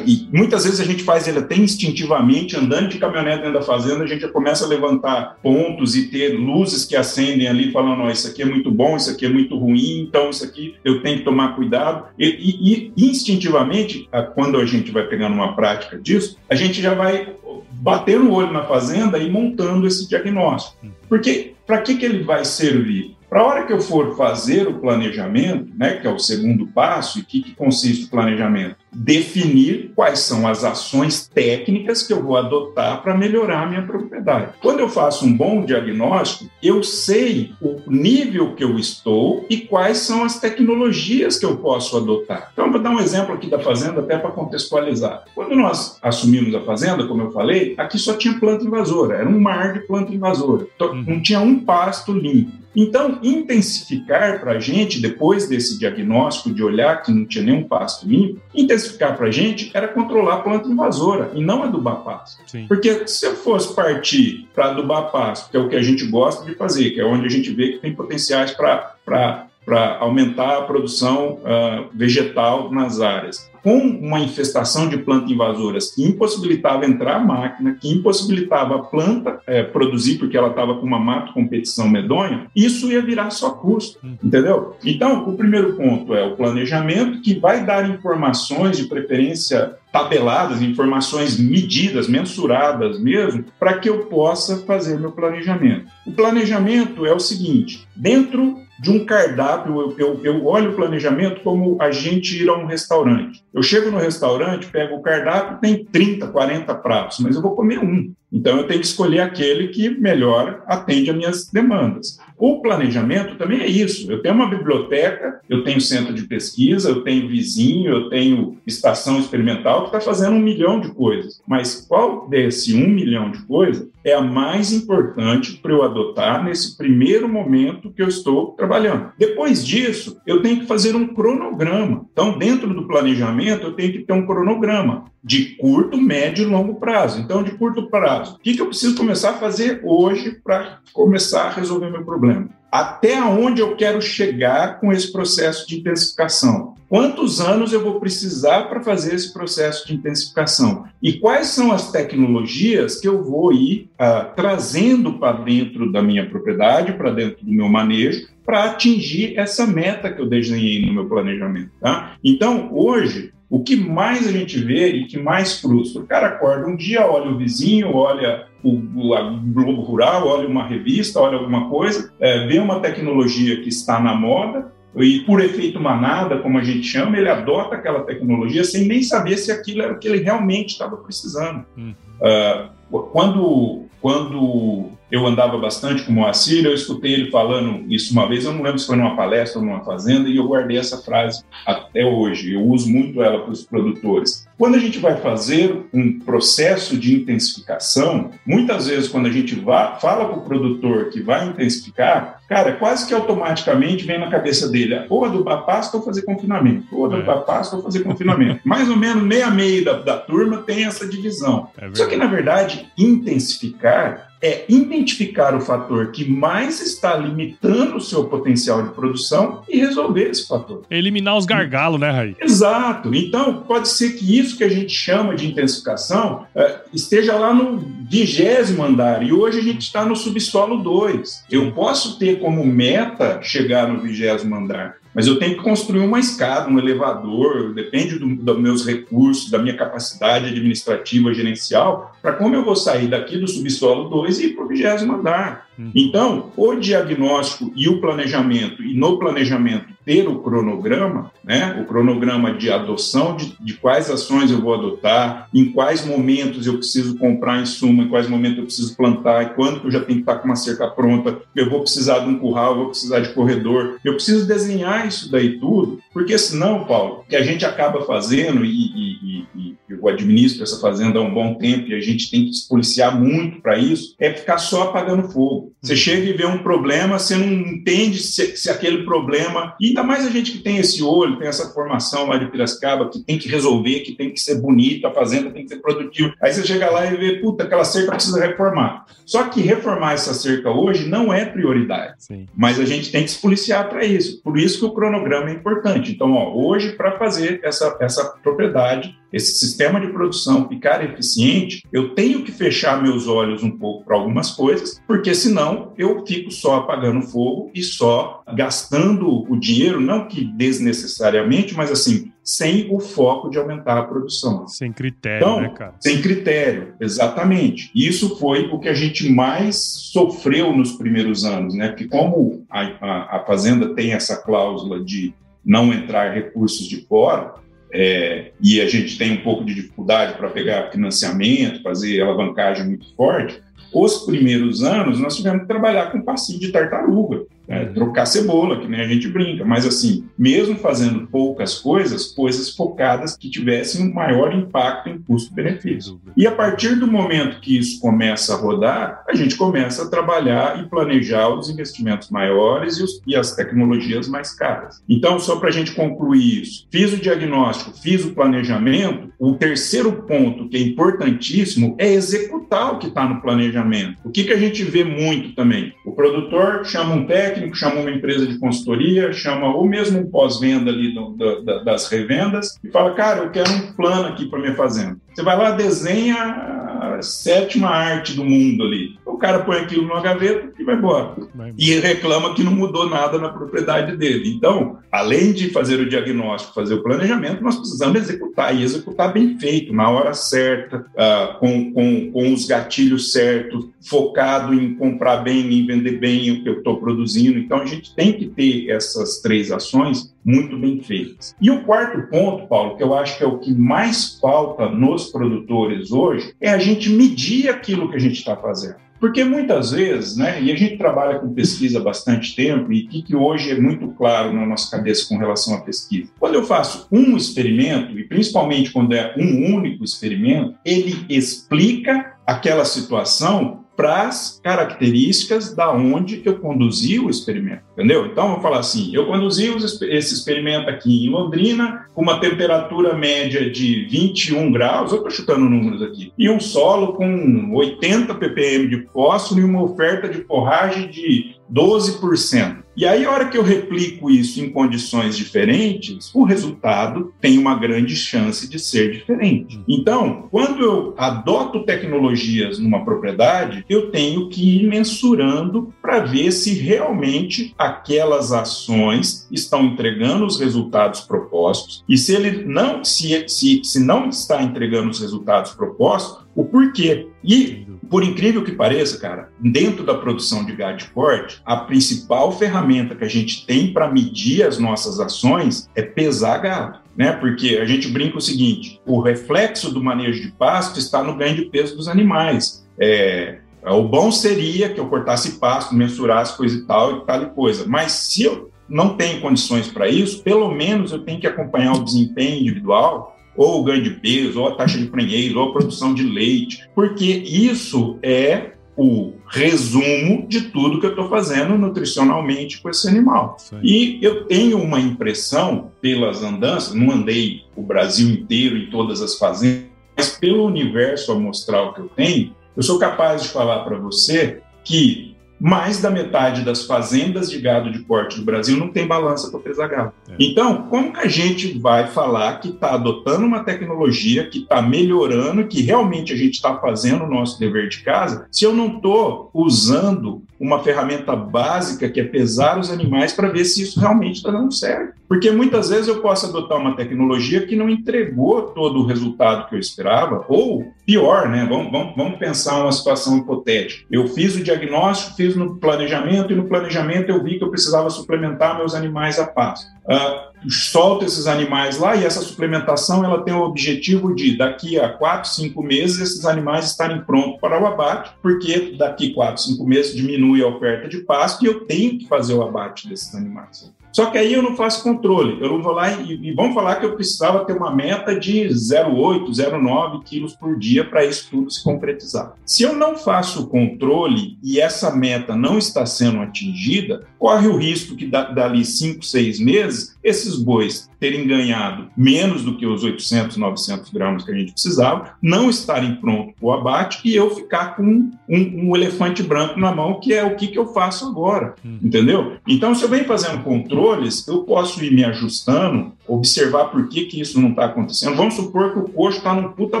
e muitas vezes a gente faz ele até instintivamente, andando de caminhonete dentro da fazenda, a gente já começa a levantar pontos e ter luzes que acendem ali, falando: isso aqui é muito bom, isso aqui é muito ruim, então isso aqui eu tenho que tomar cuidado. E, e, e instintivamente, quando a gente vai pegando uma prática disso, a gente já vai bater o olho na fazenda e montando esse diagnóstico. Hum. Porque para que, que ele vai servir? Para a hora que eu for fazer o planejamento, né, que é o segundo passo, e o que, que consiste o planejamento? Definir quais são as ações técnicas que eu vou adotar para melhorar a minha propriedade. Quando eu faço um bom diagnóstico, eu sei o nível que eu estou e quais são as tecnologias que eu posso adotar. Então, vou dar um exemplo aqui da fazenda, até para contextualizar. Quando nós assumimos a fazenda, como eu falei, aqui só tinha planta invasora, era um mar de planta invasora. Então, uhum. Não tinha um pasto limpo. Então, intensificar para a gente, depois desse diagnóstico de olhar que não tinha nenhum pasto limpo, intensificar para a gente era controlar a planta invasora e não adubar pasto. Sim. Porque se eu fosse partir para adubar pasto, que é o que a gente gosta de fazer, que é onde a gente vê que tem potenciais para aumentar a produção uh, vegetal nas áreas com uma infestação de plantas invasoras que impossibilitava entrar a máquina, que impossibilitava a planta é, produzir, porque ela estava com uma mato competição medonha, isso ia virar só custo, hum. entendeu? Então, o primeiro ponto é o planejamento, que vai dar informações de preferência tabeladas, informações medidas, mensuradas mesmo, para que eu possa fazer meu planejamento. O planejamento é o seguinte: dentro de um cardápio, eu, eu, eu, olho o planejamento como a gente ir a um restaurante. Eu chego no restaurante, pego o cardápio, tem 30, 40 pratos, mas eu vou comer um. Então eu tenho que escolher aquele que melhor atende às minhas demandas. O planejamento também é isso. Eu tenho uma biblioteca, eu tenho centro de pesquisa, eu tenho vizinho, eu tenho estação experimental que está fazendo um milhão de coisas. Mas qual desse um milhão de coisas é a mais importante para eu adotar nesse primeiro momento que eu estou trabalhando? Depois disso, eu tenho que fazer um cronograma. Então, dentro do planejamento, eu tenho que ter um cronograma de curto, médio e longo prazo. Então, de curto prazo, o que, que eu preciso começar a fazer hoje para começar a resolver meu problema? Até onde eu quero chegar com esse processo de intensificação? Quantos anos eu vou precisar para fazer esse processo de intensificação? E quais são as tecnologias que eu vou ir uh, trazendo para dentro da minha propriedade, para dentro do meu manejo, para atingir essa meta que eu desenhei no meu planejamento? Tá? Então, hoje, o que mais a gente vê e que mais frustra? O cara acorda um dia, olha o vizinho, olha o, o Globo Rural, olha uma revista, olha alguma coisa, é, vê uma tecnologia que está na moda e por efeito manada, como a gente chama, ele adota aquela tecnologia sem nem saber se aquilo era o que ele realmente estava precisando. Uhum. Uh, quando, quando eu andava bastante com o Moacir, eu escutei ele falando isso uma vez, eu não lembro se foi numa palestra ou numa fazenda, e eu guardei essa frase até hoje. Eu uso muito ela para os produtores. Quando a gente vai fazer um processo de intensificação, muitas vezes quando a gente vai, fala para o produtor que vai intensificar, cara, quase que automaticamente vem na cabeça dele, ou adubar pasto ou fazer confinamento, ou adubar é. pasto ou fazer confinamento. Mais ou menos meia meia da, da turma tem essa divisão. É Só que, na verdade, intensificar é identificar o fator que mais está limitando o seu potencial de produção e resolver esse fator. Eliminar os gargalos, né, Raí? Exato. Então, pode ser que isso que a gente chama de intensificação é, esteja lá no vigésimo andar e hoje a gente está no subsolo 2. Eu posso ter como meta chegar no vigésimo andar, mas eu tenho que construir uma escada, um elevador, depende do, dos meus recursos, da minha capacidade administrativa, gerencial, para como eu vou sair daqui do subsolo 2 e ir para o vigésimo andar. Hum. Então, o diagnóstico e o planejamento, e no planejamento ter o cronograma, né, o cronograma de adoção de, de quais ações eu vou adotar, em quais momentos eu preciso comprar insumo, em quais momentos eu preciso plantar, e quando eu já tenho que estar com uma cerca pronta, eu vou precisar de um curral, eu vou precisar de corredor, eu preciso desenhar isso daí tudo, porque senão, Paulo, o que a gente acaba fazendo, e, e, e eu administro essa fazenda há um bom tempo, e a gente tem que se policiar muito para isso, é ficar só apagando fogo. Você uhum. chega e vê um problema, você não entende se, se aquele problema, e ainda mais a gente que tem esse olho, tem essa formação lá de Piracicaba, que tem que resolver, que tem que ser bonito, a fazenda tem que ser produtiva. Aí você chega lá e vê, puta, aquela cerca precisa reformar. Só que reformar essa cerca hoje não é prioridade, Sim. mas a gente tem que se policiar para isso. Por isso que o cronograma é importante. Então, ó, hoje, para fazer essa, essa propriedade, esse sistema de produção ficar eficiente, eu tenho que fechar meus olhos um pouco para algumas coisas, porque senão eu fico só apagando fogo e só gastando o dinheiro, não que desnecessariamente, mas assim, sem o foco de aumentar a produção. Sem critério, então, né, cara? Sem critério, exatamente. Isso foi o que a gente mais sofreu nos primeiros anos, né? Porque como a, a, a fazenda tem essa cláusula de não entrar recursos de fora, é, e a gente tem um pouco de dificuldade para pegar financiamento, fazer alavancagem muito forte, os primeiros anos nós tivemos que trabalhar com passinho de tartaruga. É, trocar cebola, que nem a gente brinca, mas assim, mesmo fazendo poucas coisas, coisas focadas que tivessem um maior impacto em custo-benefício. E a partir do momento que isso começa a rodar, a gente começa a trabalhar e planejar os investimentos maiores e, os, e as tecnologias mais caras. Então, só para a gente concluir isso, fiz o diagnóstico, fiz o planejamento, o terceiro ponto que é importantíssimo é executar o que está no planejamento. O que, que a gente vê muito também? O produtor chama um técnico chama uma empresa de consultoria, chama ou mesmo um pós-venda ali do, do, das revendas e fala, cara, eu quero um plano aqui para minha fazenda. Você vai lá, desenha a sétima arte do mundo ali. O cara põe aquilo numa gaveta e vai embora. Vai e reclama que não mudou nada na propriedade dele. Então, além de fazer o diagnóstico, fazer o planejamento, nós precisamos executar e executar bem feito, na hora certa, uh, com, com, com os gatilhos certos, focado em comprar bem, em vender bem o que eu estou produzindo. Então, a gente tem que ter essas três ações muito bem feitas. E o quarto ponto, Paulo, que eu acho que é o que mais falta nos produtores hoje, é a gente medir aquilo que a gente está fazendo. Porque muitas vezes, né, e a gente trabalha com pesquisa há bastante tempo, e o que, que hoje é muito claro na nossa cabeça com relação à pesquisa? Quando eu faço um experimento, e principalmente quando é um único experimento, ele explica aquela situação para as características da onde eu conduzi o experimento, entendeu? Então, eu vou falar assim, eu conduzi esse experimento aqui em Londrina, com uma temperatura média de 21 graus, eu estou chutando números aqui, e um solo com 80 ppm de fósforo e uma oferta de forragem de 12%. E aí, a hora que eu replico isso em condições diferentes, o resultado tem uma grande chance de ser diferente. Então, quando eu adoto tecnologias numa propriedade, eu tenho que ir mensurando para ver se realmente aquelas ações estão entregando os resultados propostos e se ele não se, se, se não está entregando os resultados propostos, o porquê. E, por incrível que pareça, cara, dentro da produção de gado de corte, a principal ferramenta que a gente tem para medir as nossas ações é pesar gado. Né? Porque a gente brinca o seguinte: o reflexo do manejo de pasto está no ganho de peso dos animais. É, O bom seria que eu cortasse pasto, mensurasse coisa e tal, e tal e coisa. Mas se eu não tenho condições para isso, pelo menos eu tenho que acompanhar o desempenho individual, ou o ganho de peso, ou a taxa de prenheiro, ou a produção de leite, porque isso é o resumo de tudo que eu estou fazendo nutricionalmente com esse animal. Sim. E eu tenho uma impressão, pelas andanças, não andei o Brasil inteiro em todas as fazendas, mas pelo universo amostral que eu tenho, eu sou capaz de falar para você que mais da metade das fazendas de gado de corte do Brasil não tem balança para pesar gado. É. Então, como que a gente vai falar que está adotando uma tecnologia que está melhorando, que realmente a gente está fazendo o nosso dever de casa, se eu não estou usando uma ferramenta básica que é pesar os animais para ver se isso realmente está dando certo? Porque muitas vezes eu posso adotar uma tecnologia que não entregou todo o resultado que eu esperava, ou pior, né? Vamos, vamos, vamos pensar uma situação hipotética. Eu fiz o diagnóstico, fiz no planejamento, e no planejamento eu vi que eu precisava suplementar meus animais a pasto. Uh, solto esses animais lá e essa suplementação ela tem o objetivo de daqui a 4, 5 meses esses animais estarem prontos para o abate, porque daqui 4, 5 meses diminui a oferta de pasto e eu tenho que fazer o abate desses animais. Só que aí eu não faço controle. Eu não vou lá e, e vamos falar que eu precisava ter uma meta de 0,8, 0,9 quilos por dia para isso tudo se concretizar. Se eu não faço o controle e essa meta não está sendo atingida, corre o risco que dali 5, 6 meses, esses bois terem ganhado menos do que os 800, 900 gramas que a gente precisava, não estarem prontos para o abate e eu ficar com um, um, elefante branco na mão, que é o que, que eu faço agora, hum. entendeu? Então, se eu venho fazendo controles, eu posso ir me ajustando, observar por que, que isso não está acontecendo. Vamos supor que o coxo está num puta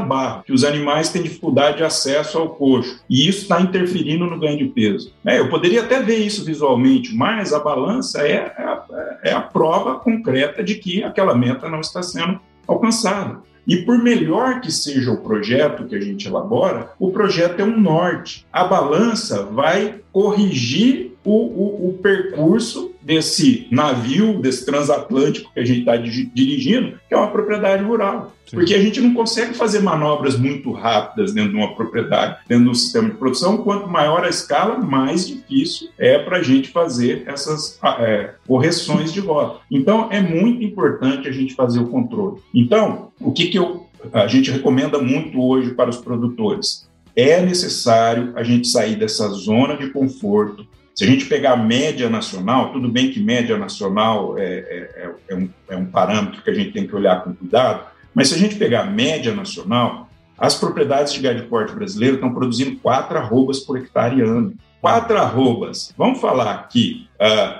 barro, que os animais têm dificuldade de acesso ao coxo, e isso está interferindo no ganho de peso. É, eu poderia até ver isso visualmente, mas a balança é, é a, é a prova concreta de que aquela meta não está sendo alcançada. E por melhor que seja o projeto que a gente elabora, o projeto é um norte. A balança vai corrigir o, o, o percurso desse navio, desse transatlântico que a gente está dirigindo, que é uma propriedade rural. Sim. Porque a gente não consegue fazer manobras muito rápidas dentro de uma propriedade, dentro de um sistema de produção. Quanto maior a escala, mais difícil é para a gente fazer essas é, correções de rota. Então, é muito importante a gente fazer o controle. Então, o que, que eu, a gente recomenda muito hoje para os produtores? É necessário a gente sair dessa zona de conforto, se a gente pegar a média nacional, tudo bem que média nacional é, é, é, é, um, é um parâmetro que a gente tem que olhar com cuidado, mas se a gente pegar a média nacional, as propriedades de gado de porte brasileiro estão produzindo quatro arrobas por hectare ano. Quatro arrobas. Vamos falar que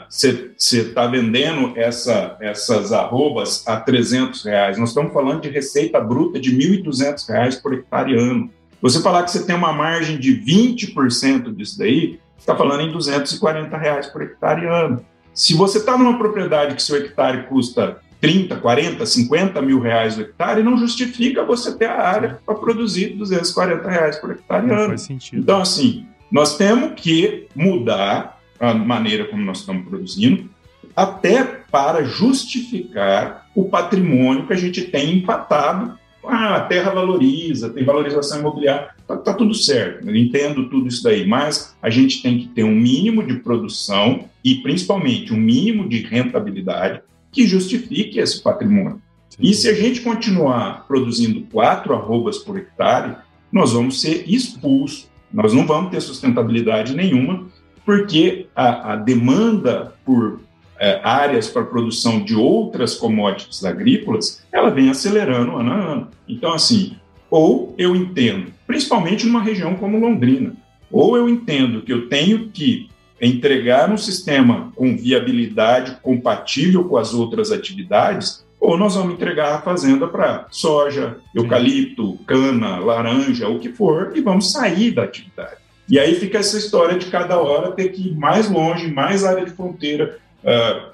você uh, está vendendo essa, essas arrobas a 300 reais. Nós estamos falando de receita bruta de 1.200 reais por hectare ano. Você falar que você tem uma margem de 20% disso daí, está falando em 240 reais por hectare ano. Se você está numa propriedade que seu hectare custa 30, 40, 50 mil reais o hectare, não justifica você ter a área para produzir 240 reais por hectare não ano. Faz sentido. Então, assim, nós temos que mudar a maneira como nós estamos produzindo, até para justificar o patrimônio que a gente tem empatado ah, a terra valoriza, tem valorização imobiliária, tá, tá, tudo certo, eu entendo tudo isso daí, mas a gente tem que ter um mínimo de produção e principalmente um mínimo de rentabilidade que justifique esse patrimônio. Sim. E se a gente continuar produzindo quatro arrobas por hectare, nós vamos ser expulsos, nós não vamos ter sustentabilidade nenhuma, porque a, a demanda por é, áreas para produção de outras commodities agrícolas, ela vem acelerando ano a ano. Então, assim, ou eu entendo, principalmente numa região como Londrina, ou eu entendo que eu tenho que entregar um sistema com viabilidade compatível com as outras atividades, ou nós vamos entregar a fazenda para soja, eucalipto, cana, laranja, o que for, e vamos sair da atividade. E aí fica essa história de cada hora ter que ir mais longe, mais área de fronteira, uh,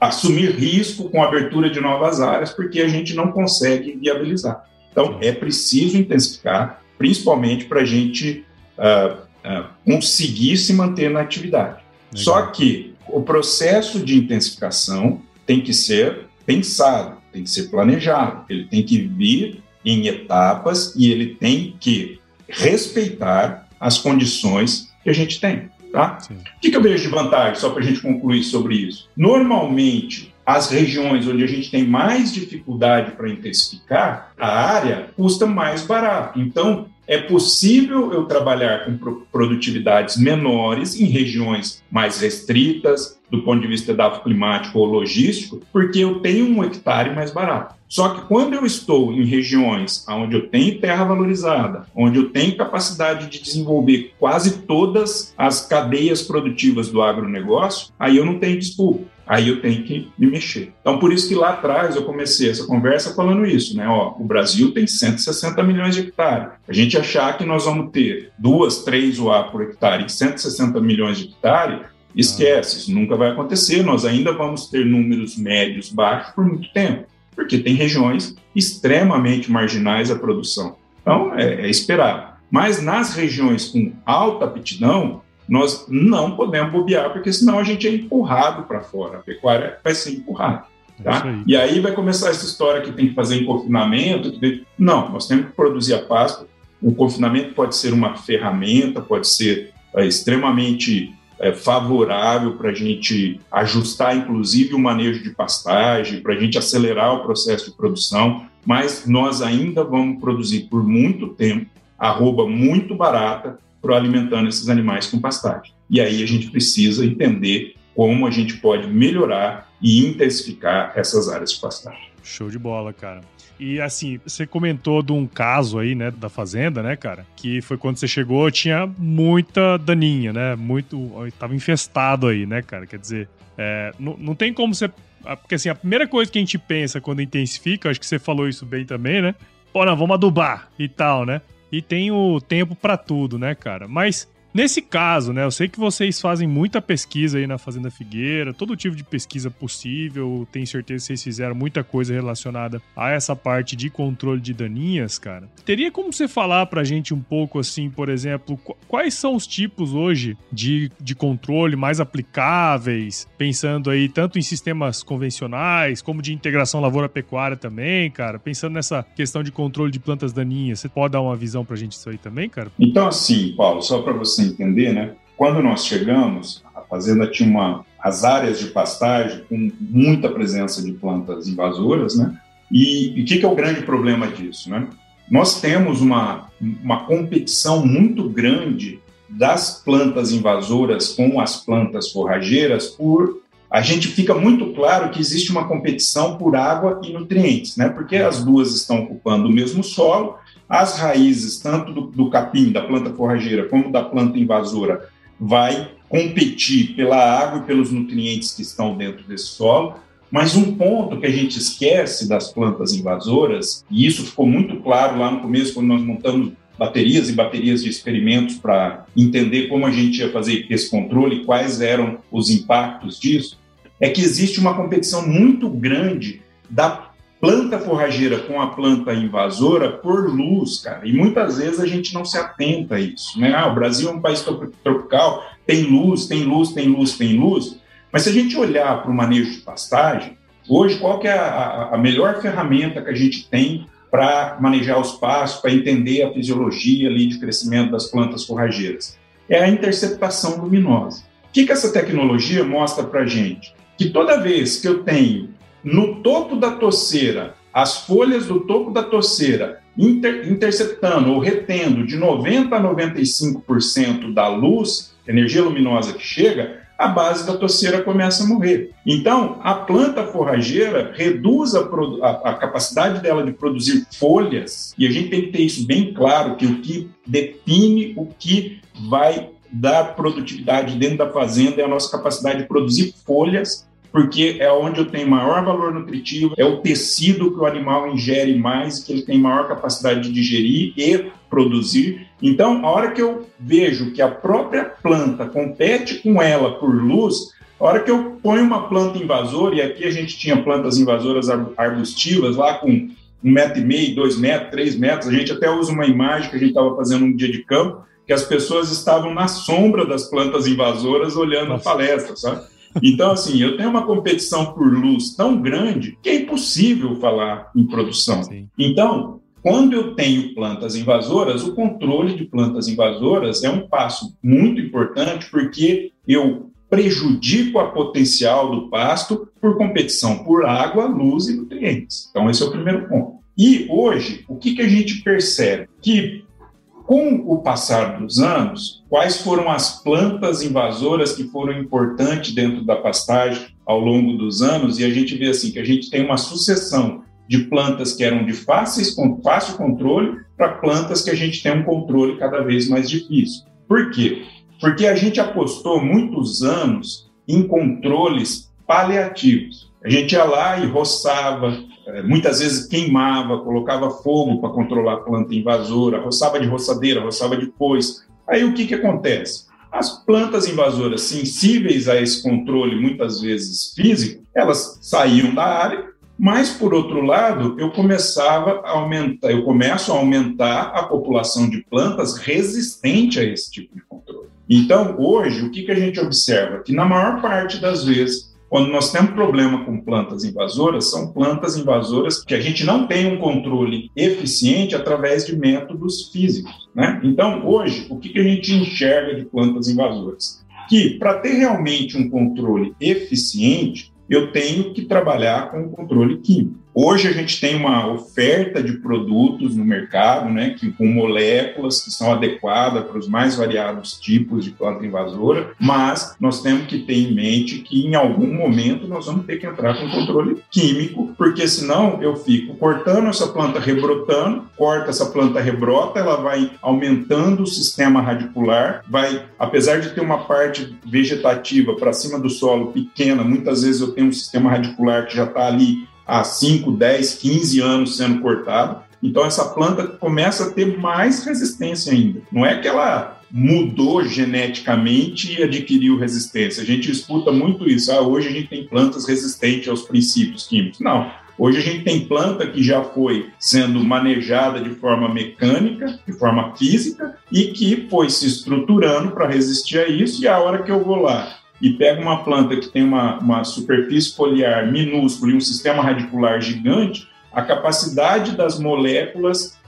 assumir risco com a abertura de novas áreas, porque a gente não consegue viabilizar. Então, é preciso intensificar, principalmente para a gente uh, uh, conseguir se manter na atividade. Legal. Só que o processo de intensificação tem que ser pensado, tem que ser planejado, ele tem que vir em etapas e ele tem que respeitar as condições que a gente tem. Tá? O que, que eu vejo de vantagem, só para a gente concluir sobre isso? Normalmente, as regiões onde a gente tem mais dificuldade para intensificar, a área custa mais barato. Então, é possível eu trabalhar com produtividades menores em regiões mais restritas, do ponto de vista dado climático ou logístico, porque eu tenho um hectare mais barato. Só que quando eu estou em regiões onde eu tenho terra valorizada, onde eu tenho capacidade de desenvolver quase todas as cadeias produtivas do agronegócio, aí eu não tenho desculpa aí eu tenho que me mexer. Então, por isso que lá atrás eu comecei essa conversa falando isso, né? Ó, o Brasil tem 160 milhões de hectares. A gente achar que nós vamos ter duas, três UA por hectare em 160 milhões de hectares, esquece, isso nunca vai acontecer. Nós ainda vamos ter números médios baixos por muito tempo, porque tem regiões extremamente marginais à produção. Então, é, é esperar. Mas nas regiões com alta aptidão, nós não podemos bobear, porque senão a gente é empurrado para fora. A pecuária vai ser empurrada. Tá? Aí. E aí vai começar essa história que tem que fazer em confinamento. Não, nós temos que produzir a Páscoa. O confinamento pode ser uma ferramenta, pode ser é, extremamente é, favorável para a gente ajustar, inclusive, o manejo de pastagem, para a gente acelerar o processo de produção, mas nós ainda vamos produzir por muito tempo arroba muito barata para alimentando esses animais com pastagem. E aí a gente precisa entender como a gente pode melhorar e intensificar essas áreas de pastagem. Show de bola, cara. E assim, você comentou de um caso aí, né, da fazenda, né, cara? Que foi quando você chegou, tinha muita daninha, né? Muito. Tava infestado aí, né, cara? Quer dizer, é, não, não tem como você. Porque assim, a primeira coisa que a gente pensa quando intensifica, acho que você falou isso bem também, né? Pô, não, vamos adubar e tal, né? E tem o tempo para tudo, né, cara? Mas Nesse caso, né, eu sei que vocês fazem muita pesquisa aí na Fazenda Figueira, todo tipo de pesquisa possível, tenho certeza que vocês fizeram muita coisa relacionada a essa parte de controle de daninhas, cara. Teria como você falar pra gente um pouco assim, por exemplo, quais são os tipos hoje de, de controle mais aplicáveis, pensando aí tanto em sistemas convencionais, como de integração lavoura-pecuária também, cara, pensando nessa questão de controle de plantas daninhas, você pode dar uma visão pra gente disso aí também, cara? Então, assim, Paulo, só para você você entender, né? Quando nós chegamos, a fazenda tinha uma, as áreas de pastagem com muita presença de plantas invasoras, né? E o que, que é o grande problema disso, né? Nós temos uma, uma competição muito grande das plantas invasoras com as plantas forrageiras por a gente fica muito claro que existe uma competição por água e nutrientes, né? Porque as duas estão ocupando o mesmo solo as raízes, tanto do, do capim, da planta forrageira, como da planta invasora, vai competir pela água e pelos nutrientes que estão dentro desse solo. Mas um ponto que a gente esquece das plantas invasoras, e isso ficou muito claro lá no começo, quando nós montamos baterias e baterias de experimentos para entender como a gente ia fazer esse controle quais eram os impactos disso, é que existe uma competição muito grande da planta forrageira com a planta invasora por luz, cara. E muitas vezes a gente não se atenta a isso, né? Ah, o Brasil é um país tropical, tem luz, tem luz, tem luz, tem luz. Mas se a gente olhar para o manejo de pastagem, hoje qual que é a, a melhor ferramenta que a gente tem para manejar os pastos, para entender a fisiologia ali de crescimento das plantas forrageiras? É a interceptação luminosa. O que, que essa tecnologia mostra para a gente? Que toda vez que eu tenho no topo da toceira, as folhas do topo da toceira inter, interceptando ou retendo de 90% a 95% da luz, energia luminosa que chega, a base da toceira começa a morrer. Então, a planta forrageira reduz a, a, a, capacidade dela de produzir folhas, e a gente tem que ter isso bem claro, que o que define o que vai dar produtividade dentro da fazenda é a nossa capacidade de produzir folhas porque é onde eu tenho maior valor nutritivo, é o tecido que o animal ingere mais, que ele tem maior capacidade de digerir e produzir. Então, a hora que eu vejo que a própria planta compete com ela por luz, a hora que eu ponho uma planta invasora, e aqui a gente tinha plantas invasoras arbustivas lá com um metro e meio, dois metros, três metros, a gente até usa uma imagem que a gente estava fazendo um dia de campo, que as pessoas estavam na sombra das plantas invasoras olhando Nossa. a palestra, sabe? Então, assim, eu tenho uma competição por luz tão grande que é impossível falar em produção. Sim. Então, quando eu tenho plantas invasoras, o controle de plantas invasoras é um passo muito importante porque eu prejudico a potencial do pasto por competição por água, luz e nutrientes. Então, esse é o primeiro ponto. E hoje, o que, que a gente percebe? Que com o passar dos anos, quais foram as plantas invasoras que foram importantes dentro da pastagem ao longo dos anos? E a gente vê assim que a gente tem uma sucessão de plantas que eram de fáceis, fácil controle para plantas que a gente tem um controle cada vez mais difícil. Por quê? Porque a gente apostou muitos anos em controles paliativos. A gente ia lá e roçava, muitas vezes queimava, colocava fogo para controlar a planta invasora, roçava de roçadeira, roçava de pois. Aí o que, que acontece? As plantas invasoras sensíveis a esse controle, muitas vezes físico, elas saíam da área mas, por outro lado, eu começava a aumentar, eu começo a aumentar a população de plantas resistente a esse tipo de controle. Então, hoje, o que, que a gente observa? Que na maior parte das vezes, quando nós temos problema com plantas invasoras, são plantas invasoras que a gente não tem um controle eficiente através de métodos físicos. Né? Então, hoje, o que, que a gente enxerga de plantas invasoras? Que para ter realmente um controle eficiente, eu tenho que trabalhar com o controle químico. Hoje a gente tem uma oferta de produtos no mercado, né, que, com moléculas que são adequadas para os mais variados tipos de planta invasora, mas nós temos que ter em mente que em algum momento nós vamos ter que entrar com controle químico, porque senão eu fico cortando essa planta rebrotando, corta essa planta rebrota, ela vai aumentando o sistema radicular, vai, apesar de ter uma parte vegetativa para cima do solo pequena, muitas vezes eu tenho um sistema radicular que já está ali há 5, 10, 15 anos sendo cortado. Então, essa planta começa a ter mais resistência ainda. Não é que ela mudou geneticamente e adquiriu resistência. A gente escuta muito isso. Ah, hoje a gente tem plantas resistentes aos princípios químicos. Não. Hoje a gente tem planta que já foi sendo manejada de forma mecânica, de forma física, e que foi se estruturando para resistir a isso. E a hora que eu vou lá e pega uma planta que tem uma, uma superfície foliar minúscula e um sistema radicular gigante, a capacidade das moléculas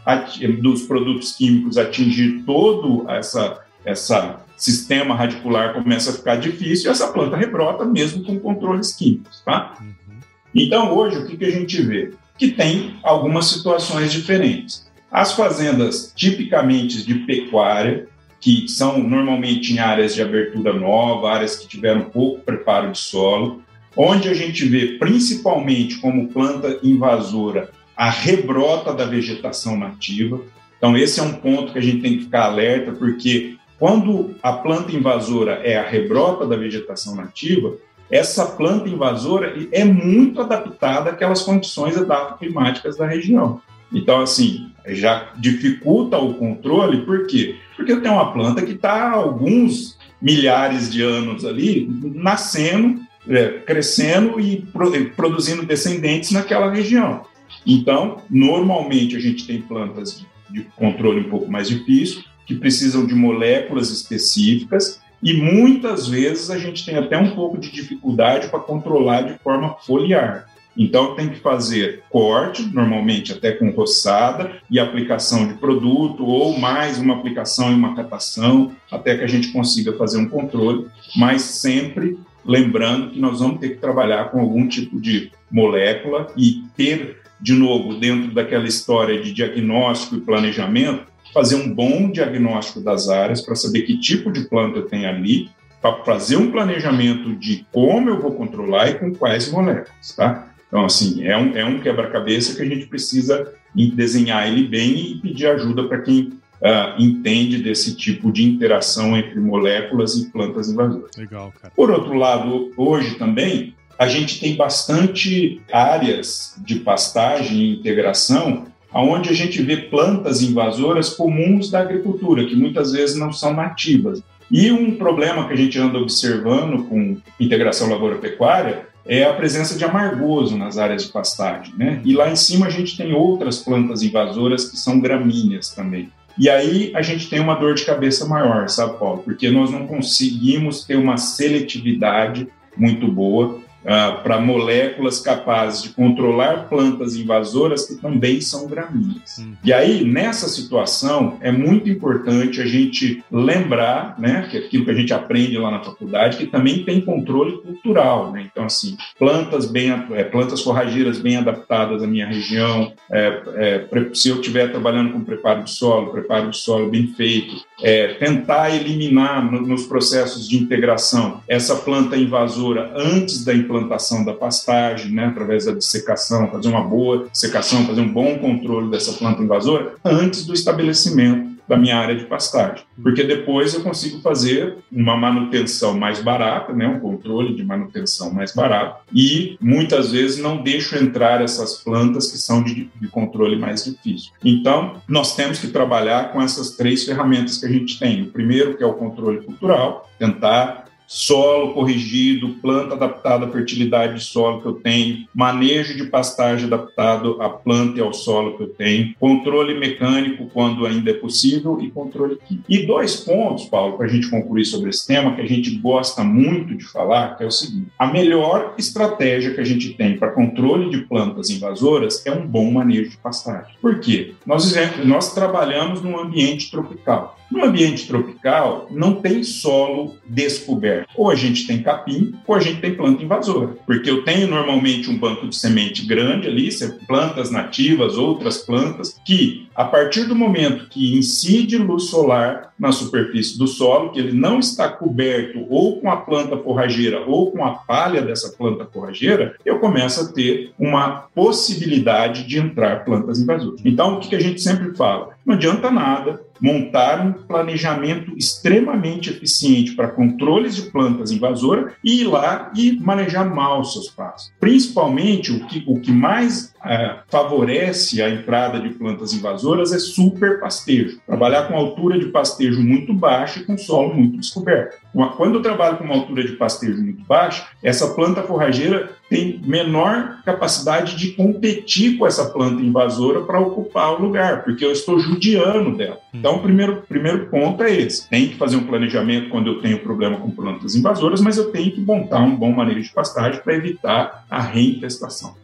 dos produtos químicos atingir todo essa, essa sistema radicular começa a ficar difícil e essa planta rebrota mesmo com controles químicos, tá? Uhum. Então, hoje, o que, que a gente vê? Que tem algumas situações diferentes. As fazendas tipicamente de pecuária, que são normalmente em áreas de abertura nova, áreas que tiveram pouco preparo de solo, onde a gente vê principalmente como planta invasora a rebrota da vegetação nativa. Então, esse é um ponto que a gente tem que ficar alerta, porque quando a planta invasora é a rebrota da vegetação nativa, essa planta invasora é muito adaptada àquelas condições climáticas da região. Então, assim, já dificulta o controle, por quê? Porque eu tenho uma planta que está alguns milhares de anos ali, nascendo, é, crescendo e pro, produzindo descendentes naquela região. Então, normalmente a gente tem plantas de controle um pouco mais difícil, que precisam de moléculas específicas, e muitas vezes a gente tem até um pouco de dificuldade para controlar de forma foliar. Então, tem que fazer corte, normalmente até com roçada, e aplicação de produto, ou mais uma aplicação e uma catação, até que a gente consiga fazer um controle, mas sempre lembrando que nós vamos ter que trabalhar com algum tipo de molécula e ter, de novo, dentro daquela história de diagnóstico e planejamento, fazer um bom diagnóstico das áreas para saber que tipo de planta tenho ali, para fazer um planejamento de como eu vou controlar e com quais moléculas, tá? Então, assim, é um, é um quebra-cabeça que a gente precisa desenhar ele bem e pedir ajuda para quem uh, entende desse tipo de interação entre moléculas e plantas invasoras. Legal, cara. Por outro lado, hoje também, a gente tem bastante áreas de pastagem e integração onde a gente vê plantas invasoras comuns da agricultura, que muitas vezes não são nativas. E um problema que a gente anda observando com integração lavoura-pecuária é a presença de amargoso nas áreas de pastagem, né? E lá em cima a gente tem outras plantas invasoras que são gramíneas também. E aí a gente tem uma dor de cabeça maior, sabe, Paulo? Porque nós não conseguimos ter uma seletividade muito boa uh, para moléculas capazes de controlar plantas invasoras que também são gramíneas. Hum. E aí, nessa situação, é muito importante a gente lembrar, né, que aquilo que a gente aprende lá na faculdade, que também tem controle cultural, né? Então, assim, plantas bem, é, plantas forrageiras bem adaptadas à minha região, é, é, se eu estiver trabalhando com preparo de solo, preparo de solo bem feito, é, tentar eliminar no, nos processos de integração essa planta invasora antes da implantação da pastagem, né, através da dissecação, fazer uma boa secação, fazer um bom controle dessa planta invasora antes do estabelecimento da minha área de pastagem, porque depois eu consigo fazer uma manutenção mais barata, né, um controle de manutenção mais barato, e muitas vezes não deixo entrar essas plantas que são de, de controle mais difícil. Então, nós temos que trabalhar com essas três ferramentas que a gente tem. O primeiro, que é o controle cultural, tentar solo corrigido, planta adaptada à fertilidade de solo que eu tenho, manejo de pastagem adaptado à planta e ao solo que eu tenho, controle mecânico quando ainda é possível e controle químico. E dois pontos, Paulo, para a gente concluir sobre esse tema, que a gente gosta muito de falar, que é o seguinte: a melhor estratégia que a gente tem para controle de plantas invasoras é um bom manejo de pastagem. Por quê? Nós, nós trabalhamos num ambiente tropical. No ambiente tropical, não tem solo descoberto. Ou a gente tem capim, ou a gente tem planta invasora. Porque eu tenho normalmente um banco de semente grande ali, plantas nativas, outras plantas, que a partir do momento que incide luz solar na superfície do solo, que ele não está coberto ou com a planta forrageira ou com a palha dessa planta forrageira, eu começo a ter uma possibilidade de entrar plantas invasoras. Então, o que a gente sempre fala? Não adianta nada montar um planejamento extremamente eficiente para controles de plantas invasoras e ir lá e manejar mal seus pastos. Principalmente o que, o que mais é, favorece a entrada de plantas invasoras é super pastejo. Trabalhar com altura de pastejo muito baixa e com solo muito descoberto. Quando eu trabalho com uma altura de pastejo muito baixa, essa planta forrageira tem menor capacidade de competir com essa planta invasora para ocupar o lugar, porque eu estou judiando dela. Hum. Então, o primeiro, primeiro ponto é esse. Tem que fazer um planejamento quando eu tenho problema com plantas invasoras, mas eu tenho que montar um bom manejo de pastagem para evitar a reinfestação.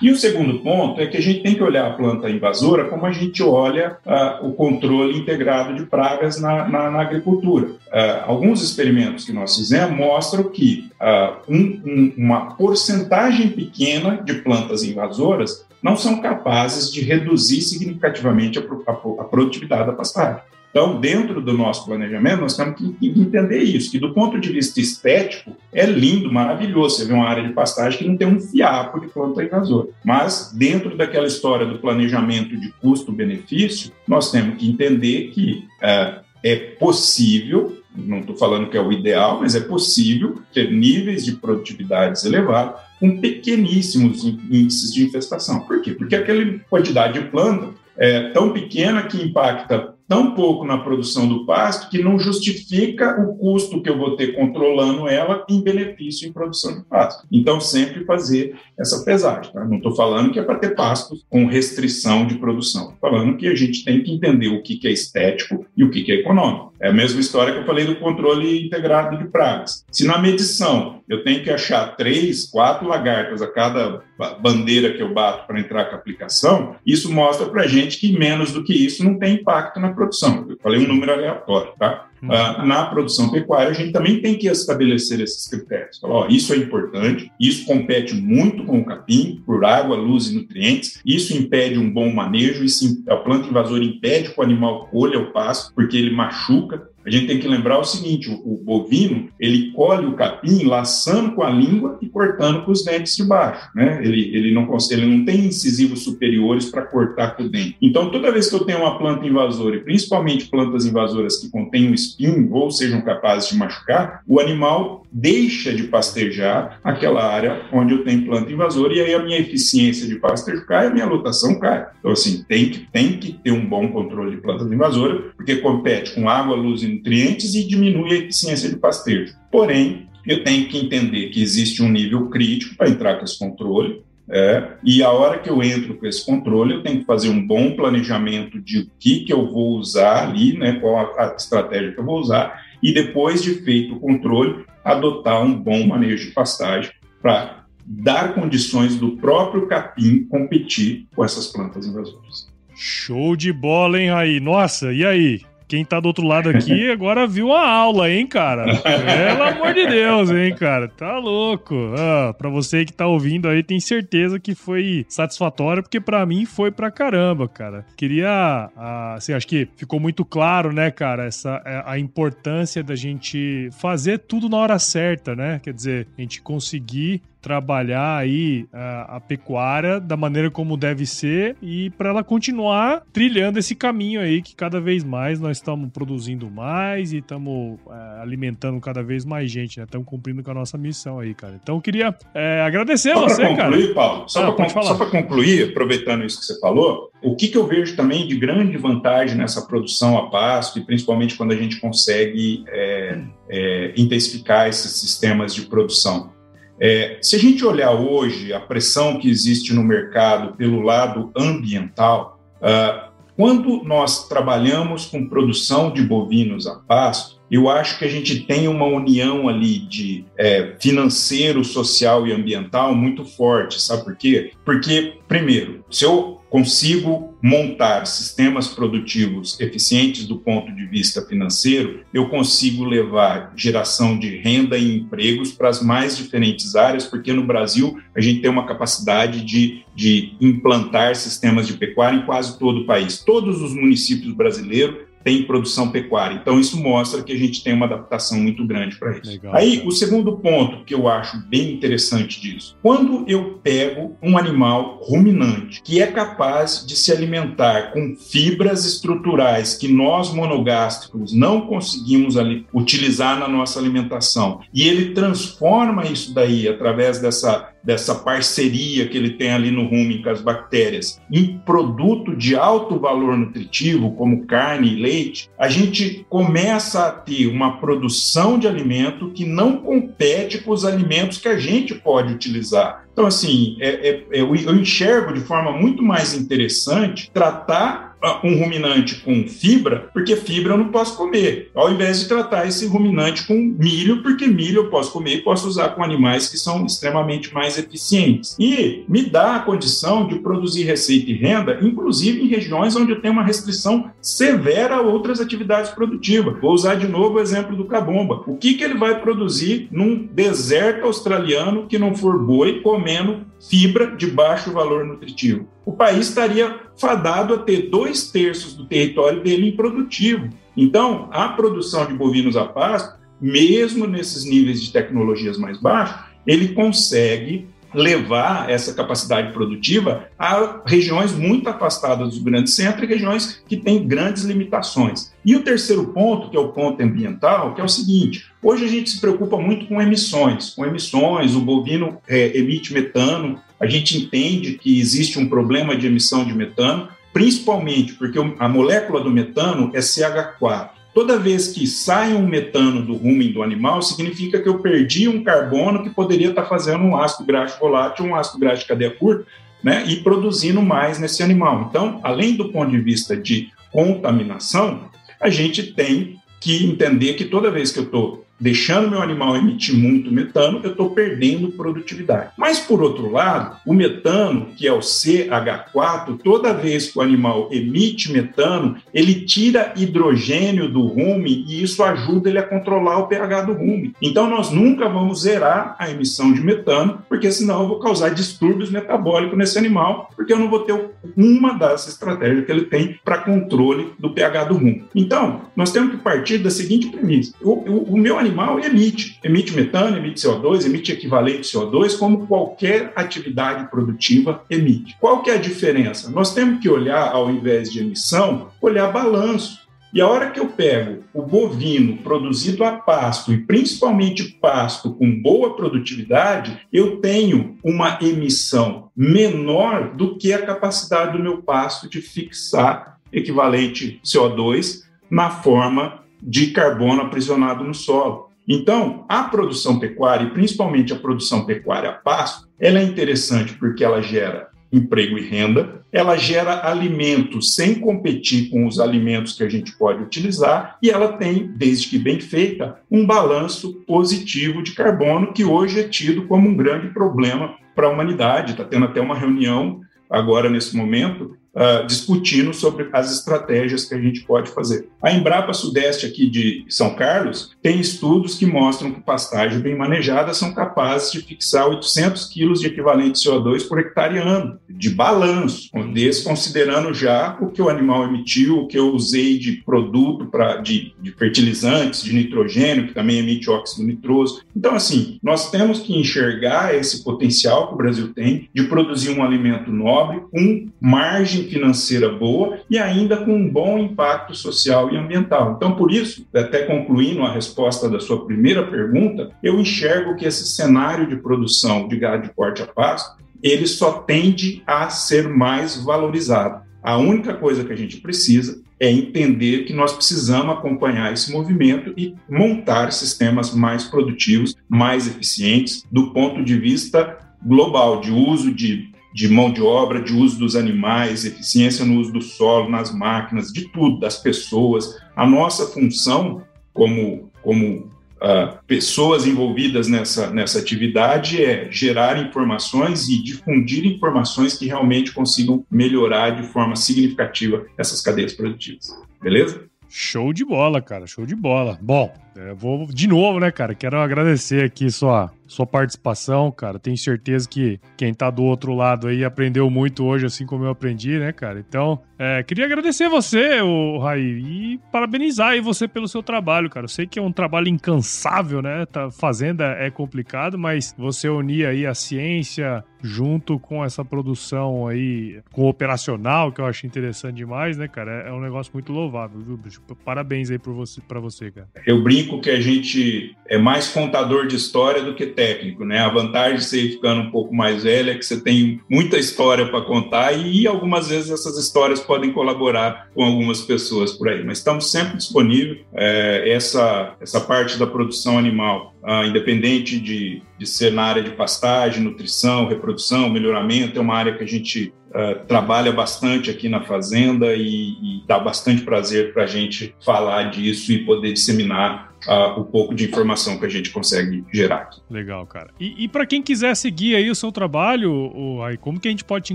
E o segundo ponto é que a gente tem que olhar a planta invasora como a gente olha uh, o controle integrado de pragas na, na, na agricultura. Uh, alguns experimentos que nós fizemos mostram que uh, um, um, uma porcentagem pequena de plantas invasoras não são capazes de reduzir significativamente a, a, a produtividade da pastagem. Então, dentro do nosso planejamento, nós temos que entender isso, que do ponto de vista estético, é lindo, maravilhoso. Você vê uma área de pastagem que não tem um fiapo de planta invasora. Mas, dentro daquela história do planejamento de custo-benefício, nós temos que entender que é, é possível não estou falando que é o ideal, mas é possível ter níveis de produtividades elevados com pequeníssimos índices de infestação. Por quê? Porque aquela quantidade de planta é tão pequena que impacta tão pouco na produção do pasto que não justifica o custo que eu vou ter controlando ela em benefício em produção de pasto. Então, sempre fazer essa pesagem. Tá? Não estou falando que é para ter pastos com restrição de produção. Estou falando que a gente tem que entender o que, que é estético e o que, que é econômico. É a mesma história que eu falei do controle integrado de pragas. Se na medição eu tenho que achar três, quatro lagartas a cada bandeira que eu bato para entrar com a aplicação, isso mostra para a gente que menos do que isso não tem impacto na produção. Eu falei um número aleatório, tá? Uh, na produção pecuária, a gente também tem que estabelecer esses critérios. Falar, ó, isso é importante, isso compete muito com o capim, por água, luz e nutrientes, isso impede um bom manejo, isso, a planta invasora impede que o animal colha o pasto, porque ele machuca a gente tem que lembrar o seguinte: o, bovino ele colhe o capim laçando com a língua e cortando com os dentes de baixo, né? Ele, ele, não, ele não tem incisivos superiores para cortar com o dente. Então, toda vez que eu tenho uma planta invasora, e principalmente plantas invasoras que contêm um espinho ou sejam capazes de machucar, o animal deixa de pastejar aquela área onde eu tenho planta invasora e aí a minha eficiência de pastejo cai, a minha lotação cai. Então, assim, tem que, tem que ter um bom controle de plantas invasoras, porque compete com água, luz e nutrientes e diminui a eficiência de pastejo. Porém, eu tenho que entender que existe um nível crítico para entrar com esse controle, é, e a hora que eu entro com esse controle, eu tenho que fazer um bom planejamento de o que, que eu vou usar ali, né, qual a, a estratégia que eu vou usar, e depois de feito o controle, adotar um bom manejo de pastagem para dar condições do próprio capim competir com essas plantas invasoras. Show de bola, hein, Raí? Nossa, e aí? Quem tá do outro lado aqui agora viu a aula, hein, cara? Pelo amor de Deus, hein, cara? Tá louco. Ah, pra você que tá ouvindo aí, tem certeza que foi satisfatório, porque para mim foi pra caramba, cara. Queria, ah, assim, acho que ficou muito claro, né, cara, essa é, a importância da gente fazer tudo na hora certa, né? Quer dizer, a gente conseguir trabalhar aí a, a, pecuária da maneira como deve ser e para ela continuar trilhando esse caminho aí que cada vez mais nós estamos produzindo mais e estamos é, alimentando cada vez mais gente, né? Estamos cumprindo com a nossa missão aí, cara. Então eu queria é, agradecer só a você, concluir, cara. Paulo, só ah, para concluir, aproveitando isso que você falou, o que, que eu vejo também de grande vantagem nessa produção a pasto e principalmente quando a gente consegue é, é intensificar esses sistemas de produção é, se a gente olhar hoje a pressão que existe no mercado pelo lado ambiental, uh, quando nós trabalhamos com produção de bovinos a pasto, eu acho que a gente tem uma união ali de é, financeiro, social e ambiental muito forte. Sabe por quê? Porque, primeiro, se eu consigo montar sistemas produtivos eficientes do ponto de vista financeiro, eu consigo levar geração de renda e empregos para as mais diferentes áreas, porque no Brasil a gente tem uma capacidade de, de implantar sistemas de pecuária em quase todo o país. Todos os municípios brasileiros tem produção pecuária. Então, isso mostra que a gente tem uma adaptação muito grande para isso. Legal, Aí, cara. o segundo ponto que eu acho bem interessante disso, quando eu pego um animal ruminante que é capaz de se alimentar com fibras estruturais que nós monogástricos não conseguimos ali, utilizar na nossa alimentação, e ele transforma isso daí através dessa dessa parceria que ele tem ali no rumen com as bactérias, em produto de alto valor nutritivo, como carne e leite, a gente começa a ter uma produção de alimento que não compete com os alimentos que a gente pode utilizar. Então, assim, é, é, eu enxergo de forma muito mais interessante tratar um ruminante com fibra, porque fibra eu não posso comer, ao invés de tratar esse ruminante com milho, porque milho eu posso comer e posso usar com animais que são extremamente mais eficientes. E me dá a condição de produzir receita e renda, inclusive em regiões onde eu tenho uma restrição severa a outras atividades produtivas. Vou usar de novo o exemplo do cabomba. O que, que ele vai produzir num deserto australiano que não for boi comendo fibra de baixo valor nutritivo? o país estaria fadado a ter dois terços do território dele improdutivo. Então, a produção de bovinos a pasto, mesmo nesses níveis de tecnologias mais baixos, ele consegue levar essa capacidade produtiva a regiões muito afastadas dos grandes centros e regiões que têm grandes limitações. E o terceiro ponto, que é o ponto ambiental, que é o seguinte: hoje a gente se preocupa muito com emissões, com emissões, o bovino é, emite metano, a gente entende que existe um problema de emissão de metano, principalmente porque a molécula do metano é CH4. Toda vez que sai um metano do rumen do animal, significa que eu perdi um carbono que poderia estar fazendo um ácido graxo volátil, um ácido graxo de cadeia curta, né, e produzindo mais nesse animal. Então, além do ponto de vista de contaminação, a gente tem que entender que toda vez que eu estou deixando meu animal emitir muito metano, eu estou perdendo produtividade. Mas, por outro lado, o metano, que é o CH4, toda vez que o animal emite metano, ele tira hidrogênio do rumen e isso ajuda ele a controlar o pH do rumen. Então, nós nunca vamos zerar a emissão de metano, porque senão eu vou causar distúrbios metabólicos nesse animal, porque eu não vou ter uma das estratégias que ele tem para controle do pH do rumen. Então, nós temos que partir da seguinte premissa: o, o, o meu animal emite. Emite metano, emite CO2, emite equivalente CO2, como qualquer atividade produtiva emite. Qual que é a diferença? Nós temos que olhar, ao invés de emissão, olhar balanço. E a hora que eu pego o bovino produzido a pasto, e principalmente pasto com boa produtividade, eu tenho uma emissão menor do que a capacidade do meu pasto de fixar equivalente CO2 na forma de carbono aprisionado no solo. Então, a produção pecuária, e principalmente a produção pecuária a pasto, ela é interessante porque ela gera emprego e renda, ela gera alimentos sem competir com os alimentos que a gente pode utilizar e ela tem, desde que bem feita, um balanço positivo de carbono que hoje é tido como um grande problema para a humanidade. Está tendo até uma reunião agora nesse momento uh, discutindo sobre as estratégias que a gente pode fazer. A Embrapa Sudeste aqui de São Carlos tem estudos que mostram que pastagens bem manejadas são capazes de fixar 800 quilos de equivalente CO2 por hectare ano, de balanço, desconsiderando já o que o animal emitiu, o que eu usei de produto para de, de fertilizantes, de nitrogênio, que também emite óxido nitroso. Então, assim, nós temos que enxergar esse potencial que o Brasil tem de produzir um alimento nobre com margem financeira boa e ainda com um bom impacto social e ambiental. Então, por isso, até concluindo a resposta da sua primeira pergunta, eu enxergo que esse cenário de produção de gado de corte a pasto, ele só tende a ser mais valorizado. A única coisa que a gente precisa é entender que nós precisamos acompanhar esse movimento e montar sistemas mais produtivos, mais eficientes, do ponto de vista global, de uso de de mão de obra, de uso dos animais, eficiência no uso do solo, nas máquinas, de tudo, das pessoas. A nossa função como, como uh, pessoas envolvidas nessa, nessa atividade é gerar informações e difundir informações que realmente consigam melhorar de forma significativa essas cadeias produtivas. Beleza? Show de bola, cara, show de bola. Bom, eu vou de novo, né, cara? Quero agradecer aqui sua sua participação, cara. Tenho certeza que quem tá do outro lado aí aprendeu muito hoje, assim como eu aprendi, né, cara? Então, é, queria agradecer você, o Raí, e parabenizar aí você pelo seu trabalho, cara. Eu sei que é um trabalho incansável, né? Tá, fazenda é complicado, mas você unir aí a ciência junto com essa produção aí, com operacional, que eu acho interessante demais, né, cara? É, é um negócio muito louvável, viu, bicho? Parabéns aí pra você, pra você, cara. Eu brinco que a gente é mais contador de história do que técnico, né? A vantagem de você ir ficando um pouco mais velho é que você tem muita história para contar e algumas vezes essas histórias podem colaborar com algumas pessoas por aí. Mas estamos sempre disponíveis. É, essa, essa parte da produção animal, ah, independente de, de ser na área de pastagem, nutrição, reprodução, melhoramento, é uma área que a gente Uh, trabalha bastante aqui na fazenda e, e dá bastante prazer para a gente falar disso e poder disseminar uh, o pouco de informação que a gente consegue gerar aqui. Legal, cara. E, e para quem quiser seguir aí o seu trabalho, o, aí, como que a gente pode te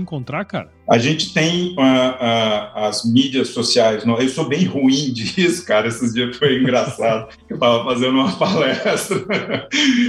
encontrar, cara? A gente tem uh, as mídias sociais. Eu sou bem ruim disso, cara. Esses dias foi engraçado. Eu estava fazendo uma palestra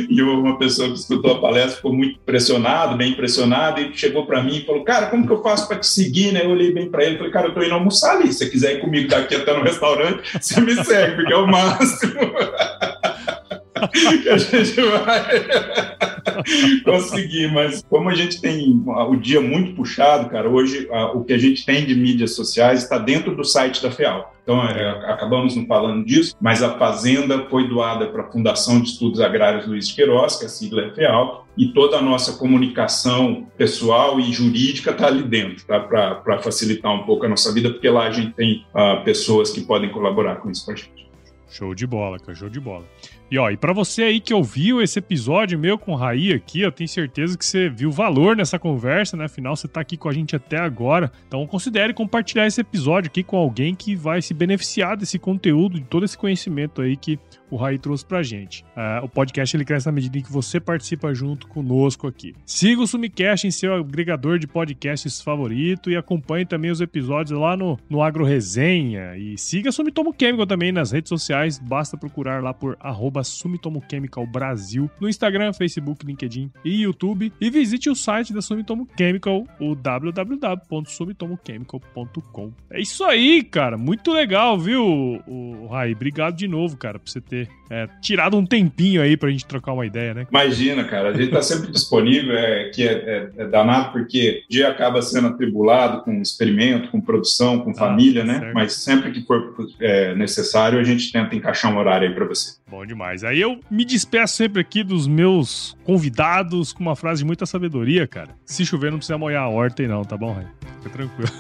e uma pessoa que escutou a palestra ficou muito impressionado, bem impressionado, e chegou para mim e falou: Cara, como que eu faço para te seguir? Né? Eu olhei bem para ele e falei: Cara, eu estou indo almoçar ali. Se você quiser ir comigo daqui até no restaurante, você me segue, porque é o máximo. que a gente vai conseguir, mas como a gente tem o dia muito puxado, cara, hoje o que a gente tem de mídias sociais está dentro do site da FEAL. Então, é, acabamos não falando disso, mas a fazenda foi doada para a Fundação de Estudos Agrários Luiz de Queiroz, que é a sigla é FEAL, e toda a nossa comunicação pessoal e jurídica está ali dentro, tá? para facilitar um pouco a nossa vida, porque lá a gente tem uh, pessoas que podem colaborar com isso para a gente. Show de bola, cara, show de bola. E ó, e para você aí que ouviu esse episódio meu com o Raí aqui, eu tenho certeza que você viu valor nessa conversa, né? Afinal, você tá aqui com a gente até agora. Então considere compartilhar esse episódio aqui com alguém que vai se beneficiar desse conteúdo, de todo esse conhecimento aí que o Raí trouxe pra gente. Uh, o podcast ele cresce na medida em que você participa junto conosco aqui. Siga o Sumicast em seu agregador de podcasts favorito e acompanhe também os episódios lá no, no Agro Resenha. E siga Sumitomo Chemical também nas redes sociais, basta procurar lá por arroba Sumitomo Chemical Brasil no Instagram, Facebook, LinkedIn e YouTube. E visite o site da Sumitomo Chemical, o www.sumitomochemical.com. É isso aí, cara. Muito legal, viu, o, Raí? Obrigado de novo, cara, por você ter é, tirado um tempinho aí pra gente trocar uma ideia, né? Imagina, cara, a gente tá sempre disponível, é, que é, é, é danado porque o dia acaba sendo atribulado com experimento, com produção, com ah, família, né? Certo. Mas sempre que for é, necessário, a gente tenta encaixar um horário aí pra você. Bom demais. Aí eu me despeço sempre aqui dos meus convidados com uma frase de muita sabedoria, cara. Se chover, não precisa molhar a horta aí não, tá bom, Ray? Fica tranquilo.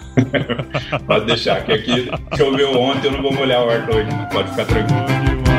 Pode deixar, que aqui choveu ontem, eu não vou molhar a horta hoje. Pode ficar tranquilo.